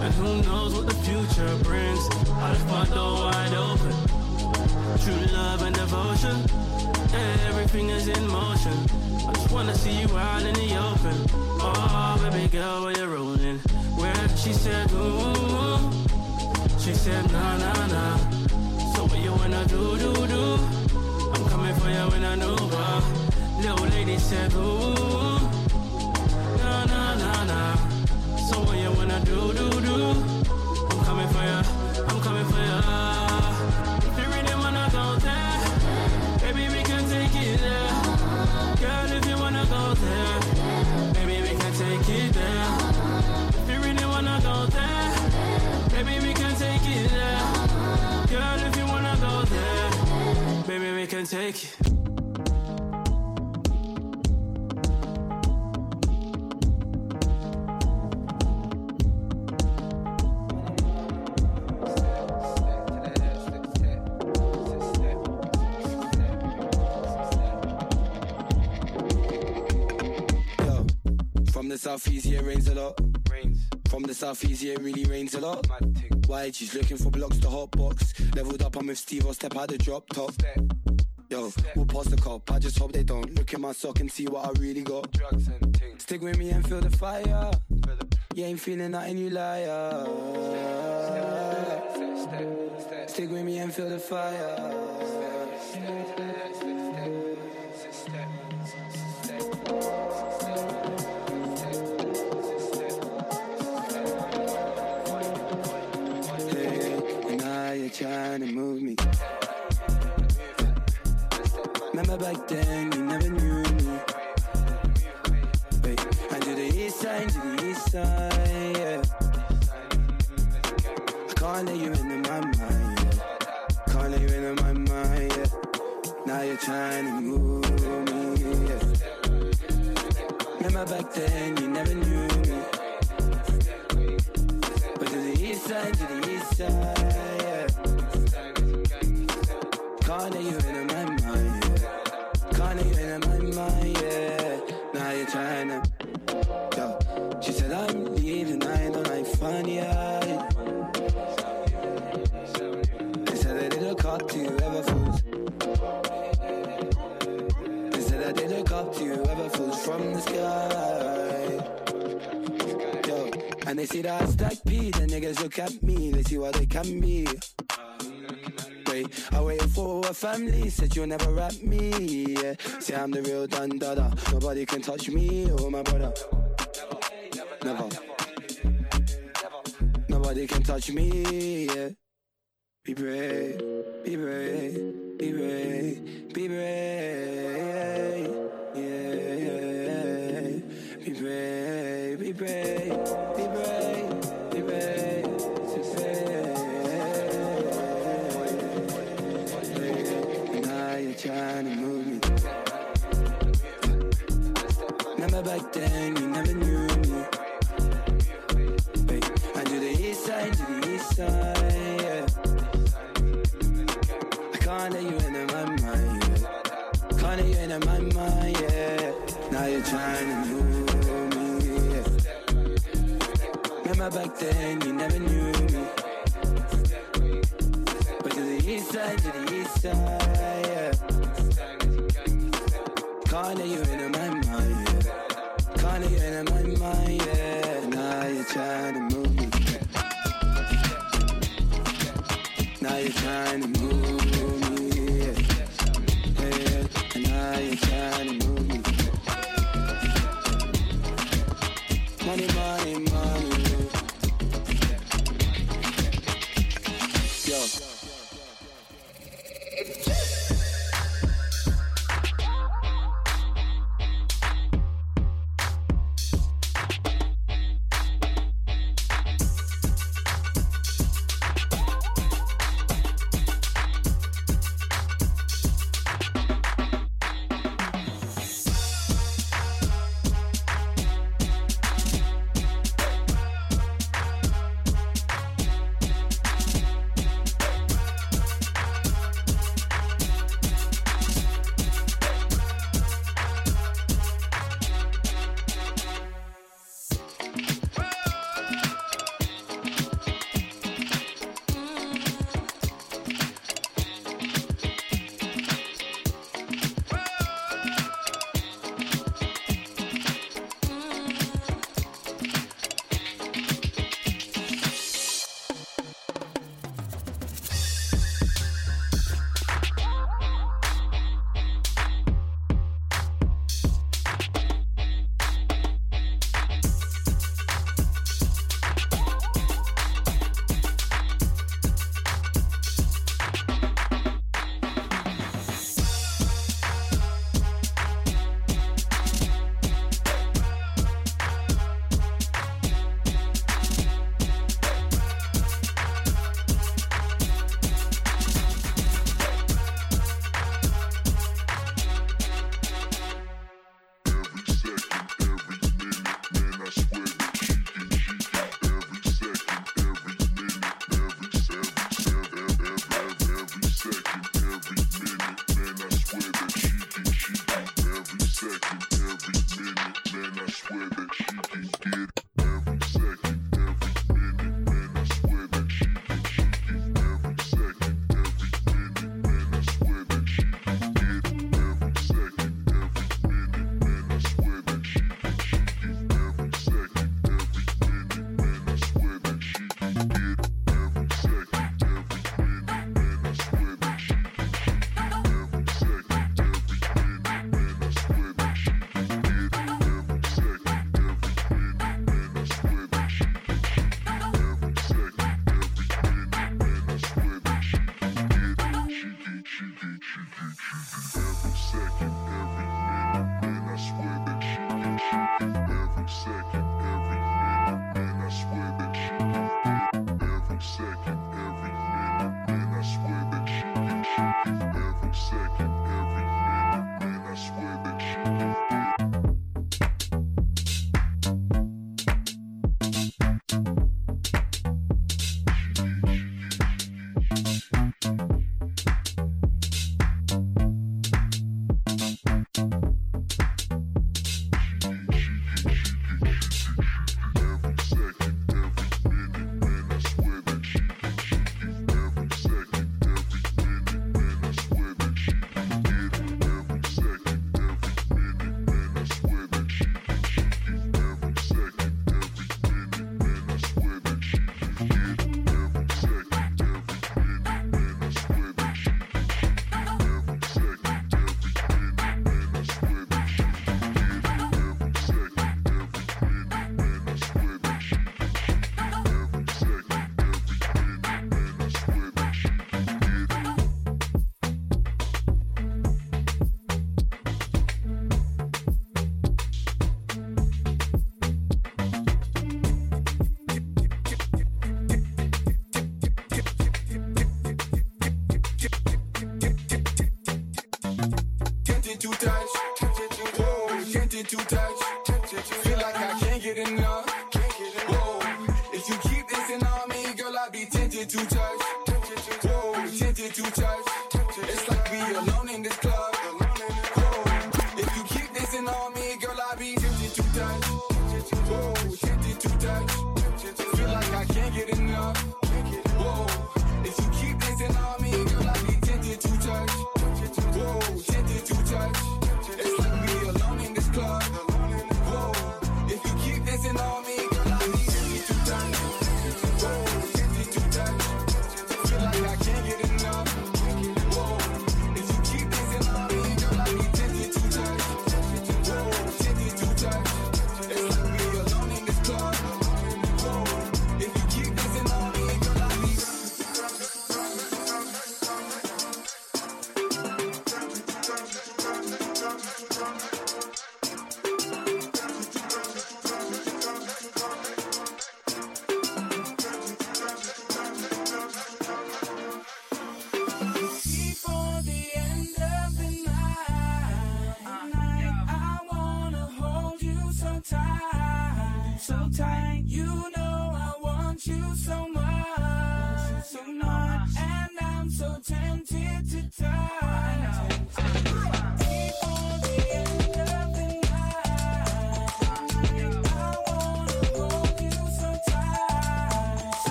And who knows what the future brings? I left my door wide open. True love and devotion. Everything is in motion. I just wanna see you out in the open. Oh, baby girl, where you rolling? Where she said, ooh. She said, nah, nah, nah. You wanna do, do, do? I'm coming for you in a new bar. Little lady said, ooh. Nah, nah, nah, nah. So what you wanna do, do, do? I'm coming for ya. I'm coming for ya. Can take it. Yo, from the southeast, yeah, it rains a lot. Rains. From the southeast, yeah, it really rains a lot. Why? She's looking for blocks to hot box. Leveled up, I'm with Steve, I'll step out the drop top. Yo, we'll pass the cop. I just hope they don't look in my sock and see what I really got. Drugs and things. Stick with me and feel the fire. You ain't feeling nothing, you liar. Stick with me and feel the fire. Hey, now you're trying to move me. Remember back then, you never knew me. Wait, and to the east side, to the east side, yeah. I can't let you into my mind, yeah. Can't let you into my mind, yeah. Now you're trying to move me, yeah. Remember back then, you never knew they see that I stack P, the niggas look at me, they see what they can be. Wait, I waited for a family, said you'll never rap me. Yeah. Say I'm the real dun dada, nobody can touch me or my brother. Never. Never nobody can touch me. Yeah. Be brave, be brave, be brave, be brave. Yeah, yeah, be brave, be brave, trying to move me. Remember back then, you never knew me. Hey, I do the east side, to the east side, yeah. I can't let you into my mind, yeah. Can't let you into my mind, yeah. Now you're trying to move me, yeah. Remember back then, you never knew me. But to the east side, to the east side, Let you into my mind, yeah. Can't you into my mind, yeah. Now you're trying to move me. Now you're trying to move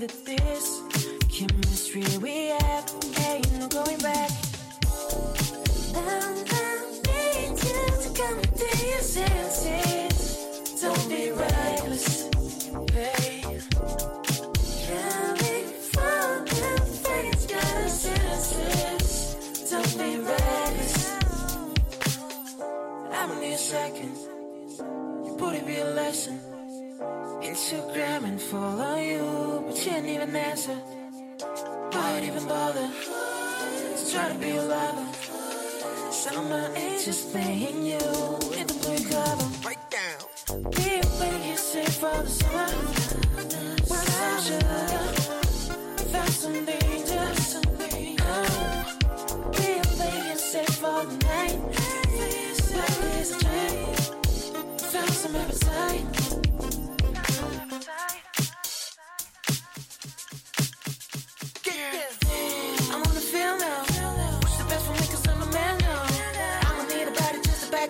that this chemistry we have ain't no going back. I need you to come to your senses. Don't be reckless, babe. Face, got? Don't be reckless. I'm only a second. Your booty be a lesson. Instagram and follow you, you didn't even answer. Why'd even bother to try to be a lover? Summer ain't just playing you in the blue cover. Right down. Be when you say for the summer. Without sugar,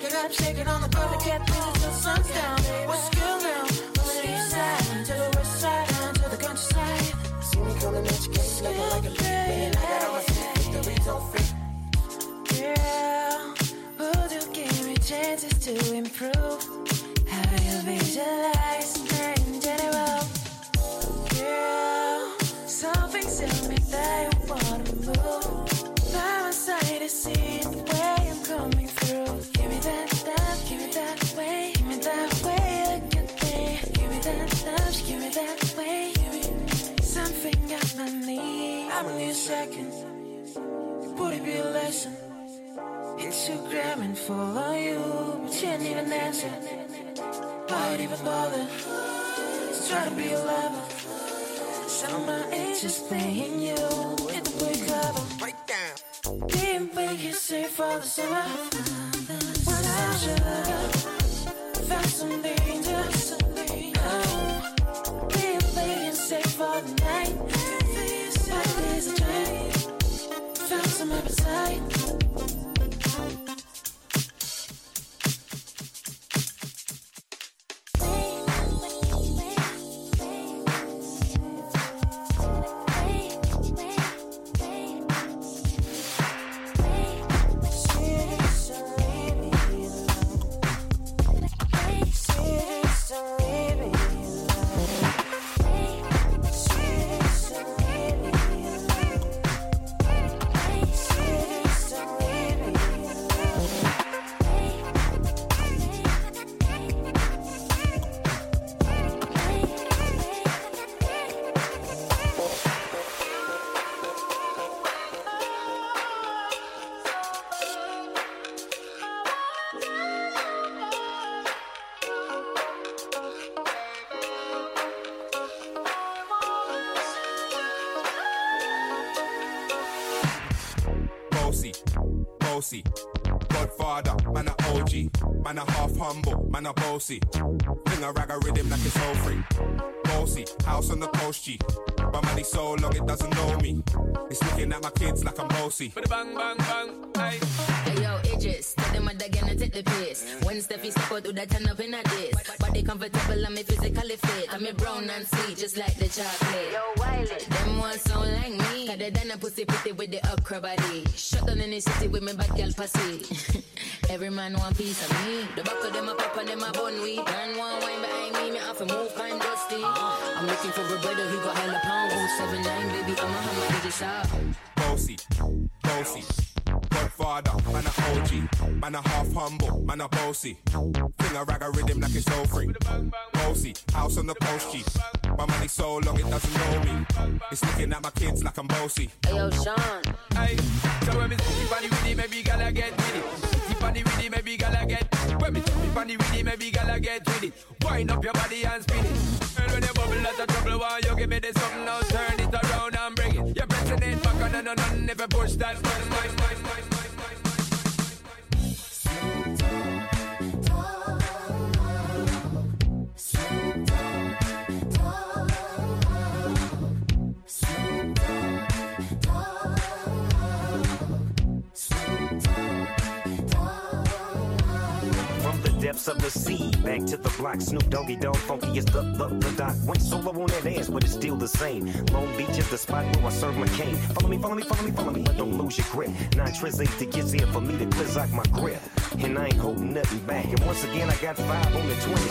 back it up. Shake it on the to get through till sun's down. What's skill now? The east side to the west side, down to the countryside. See me coming at your case looking like a lead. Man, I got all my victories on feet. Girl, would you give me chances to improve? How you visualize my in general? Girl, something tell me that you wanna move. By my side to see person. Instagram and follow you But you didn't even answer. Why'd even bother? To try to be a lover. Some of my age is playing you In the blue cover. Breakdown Didn't make safe for the summer. When I should Found some danger. Being fake and safe for the night. Right beside you. Bossy. Fling a rag a rhythm like it's all free. Bossy, house on the coast G. But money so long it doesn't know me. It's looking at my kids like I'm bossy. Bang, bang, bang, hey. Hey yo, Idris, tell them what again and take the piss. When Steffi step out, do that turn up in a diss. Body comfortable, I'm physically fit. I'm a brown and sweet, just like the chocolate. Yo, Wiley, them ones sound like me. Cause they done a pussy pretty with the upper body. Shut down in the city with me bad girl pussy. Every man want piece of me. The back of them a pop and them a bun weed. Man want wine behind me, me have to move kind dusty. Uh-huh. I'm looking for a brother who got hella pound. 079, baby, I'm a hammer, did you shop? Bossy, bossy. Godfather, man a OG. Man a half humble, man a bossy. Fling a rag a rhythm like it's all free. Bossy, house on the coast G. My money so long it doesn't know me. It's looking at my kids like I'm bossy. Hey yo, Sean. Hey, so when me see funny with it, maybe gala get with it. See funny with it, maybe gala get. When me see funny with it, maybe gala get with it. Wind up your body and spin it. And when you bubble out of trouble, why you give me this something now? Turn it around and bring it. You're pressing it back on and on and never push that button. Depths of the sea, back to the block. Snoop Doggy Dog, funky is the, the, the dot. Went solo on that ass, but it's still the same. Long Beach is the spot where I serve my cane. Follow me, follow me, follow me, follow me, but don't lose your grip. Nine tris eight to get here for me to cleanse out my grip. And I ain't holding nothing back. And once again, I got five on the 20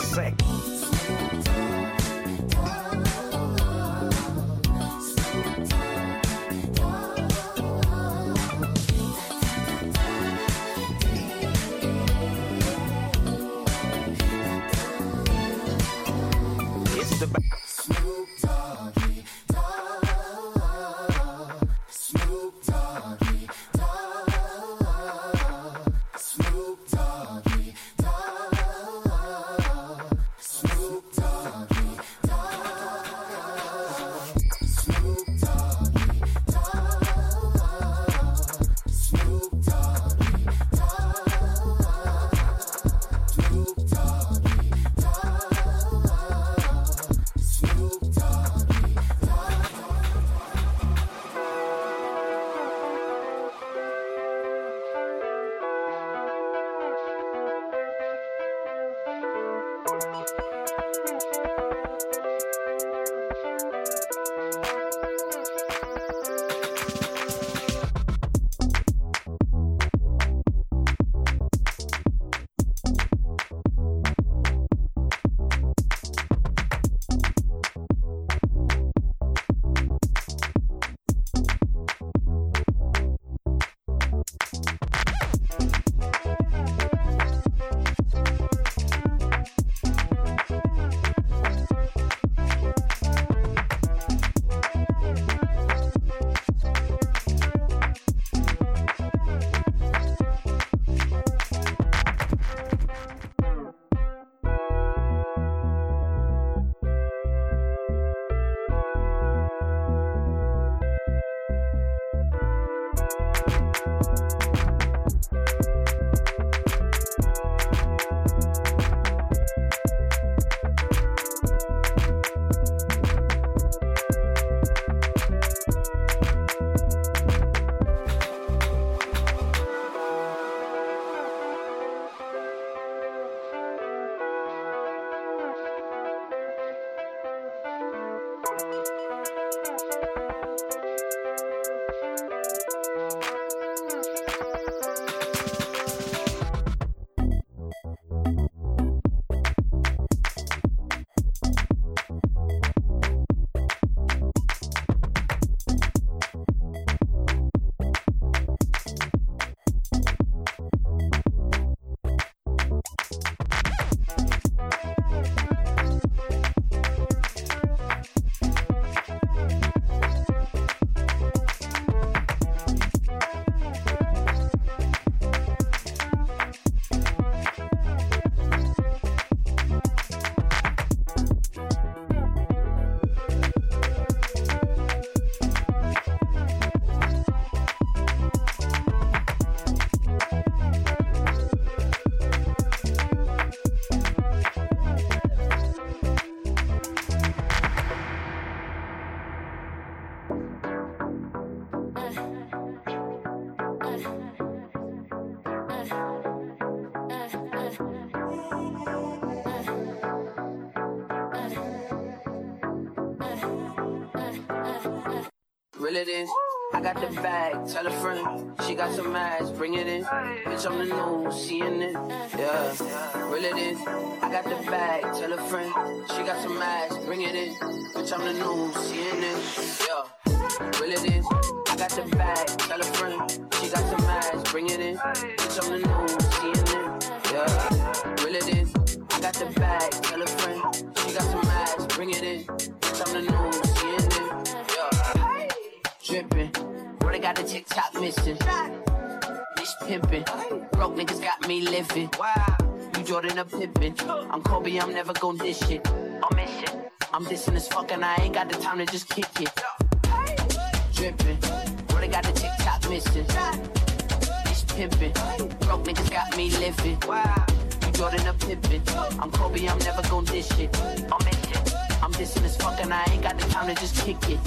tell a friend. She got some ass, bring it in. Bitch, I'm the news, CNN. Pippin. I'm Kobe, I'm never gon' dish it. I'm mission. I'm dissing as fuck and I ain't got the time to just kick it. Drippin', Brother got the TikTok missing. Bitch pimping. Broke niggas got me living. Wow. You Jordan a Pippin. I'm Kobe, I'm never gon' dish it. I'm mission. I'm dissing as fuck and I ain't got the time to just kick it.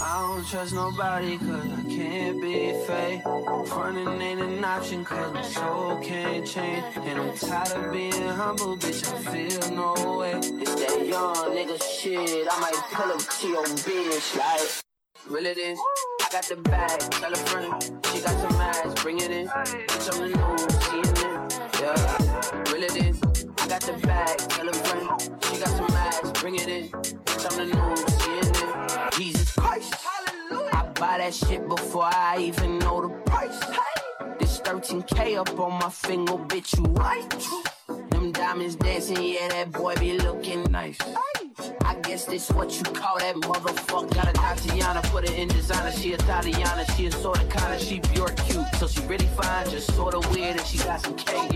I don't trust nobody cause I can't be fake. Running ain't an option cause my soul can't change. And I'm tired of being humble, bitch, I feel no way. It's that young nigga shit, I might pull up to your bitch like. Reel it in. I got the bag, tell a friend. She got some ass, bring it in. Bitch, I'm the news, CNN. Yeah, reel it in. I got the bag, tell a friend. She got some ass, bring it in. CNN. Jesus Christ, hallelujah. I buy that shit before I even know the price. This 13K up on my finger, bitch, you right? Them diamonds dancing, yeah, that boy be looking nice. I guess this what you call that motherfucker. Got a Tatiana, put it in designer. She a Tatiana, she a sorta kinda, she pure cute. So she really fine, just sorta weird, and she got some K.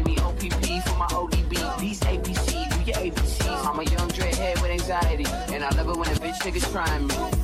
it when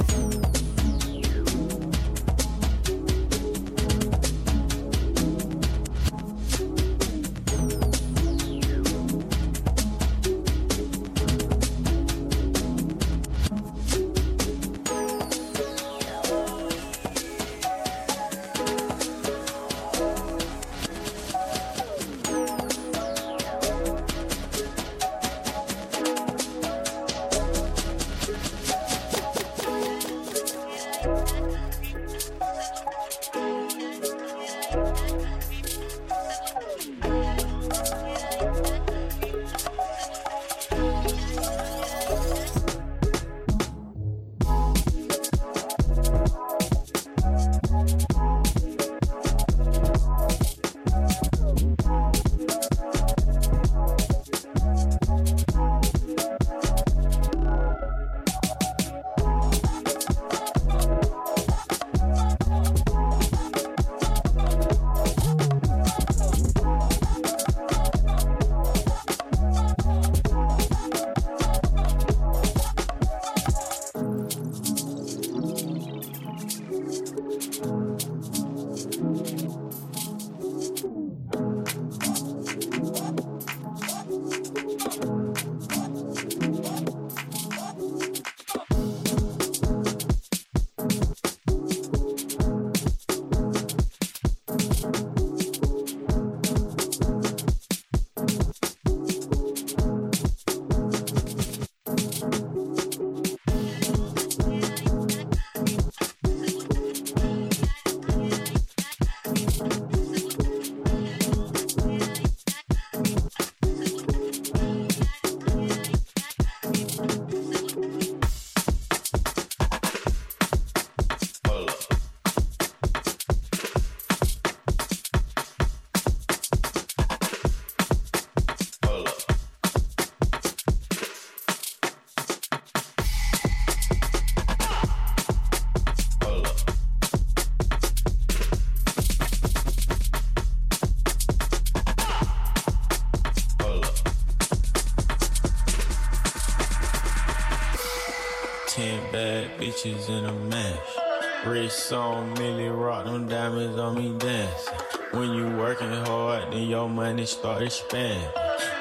Wrist on Millie Rock, them diamonds on me dancing. When you working hard, then your money start expanding.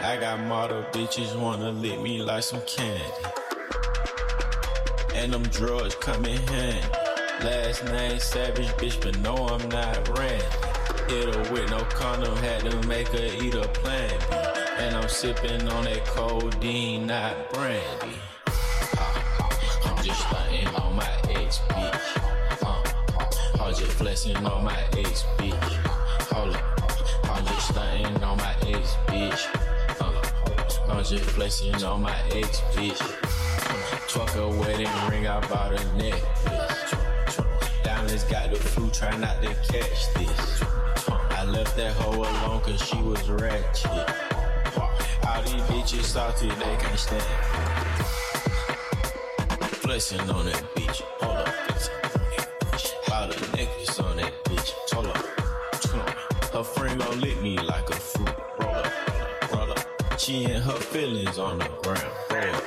I got model bitches wanna lick me like some candy. And them drugs come in handy. Last name Savage, bitch, but no, I'm not Randy. Hit her with no condom, had to make her eat a plan B. And I'm sipping on that codeine, not brandy. Flexing on my ex, bitch. Hold up, I'm just stunting on my ex, bitch. Uh, I'm just flexing on my ex, bitch. Truck a wedding ring, I bought a necklace. Diamonds got the flu, try not to catch this. I left that hoe alone cause she was ratchet. All these bitches salty, they can't stand. Flexing on that bitch, hold up, She and her feelings on the ground.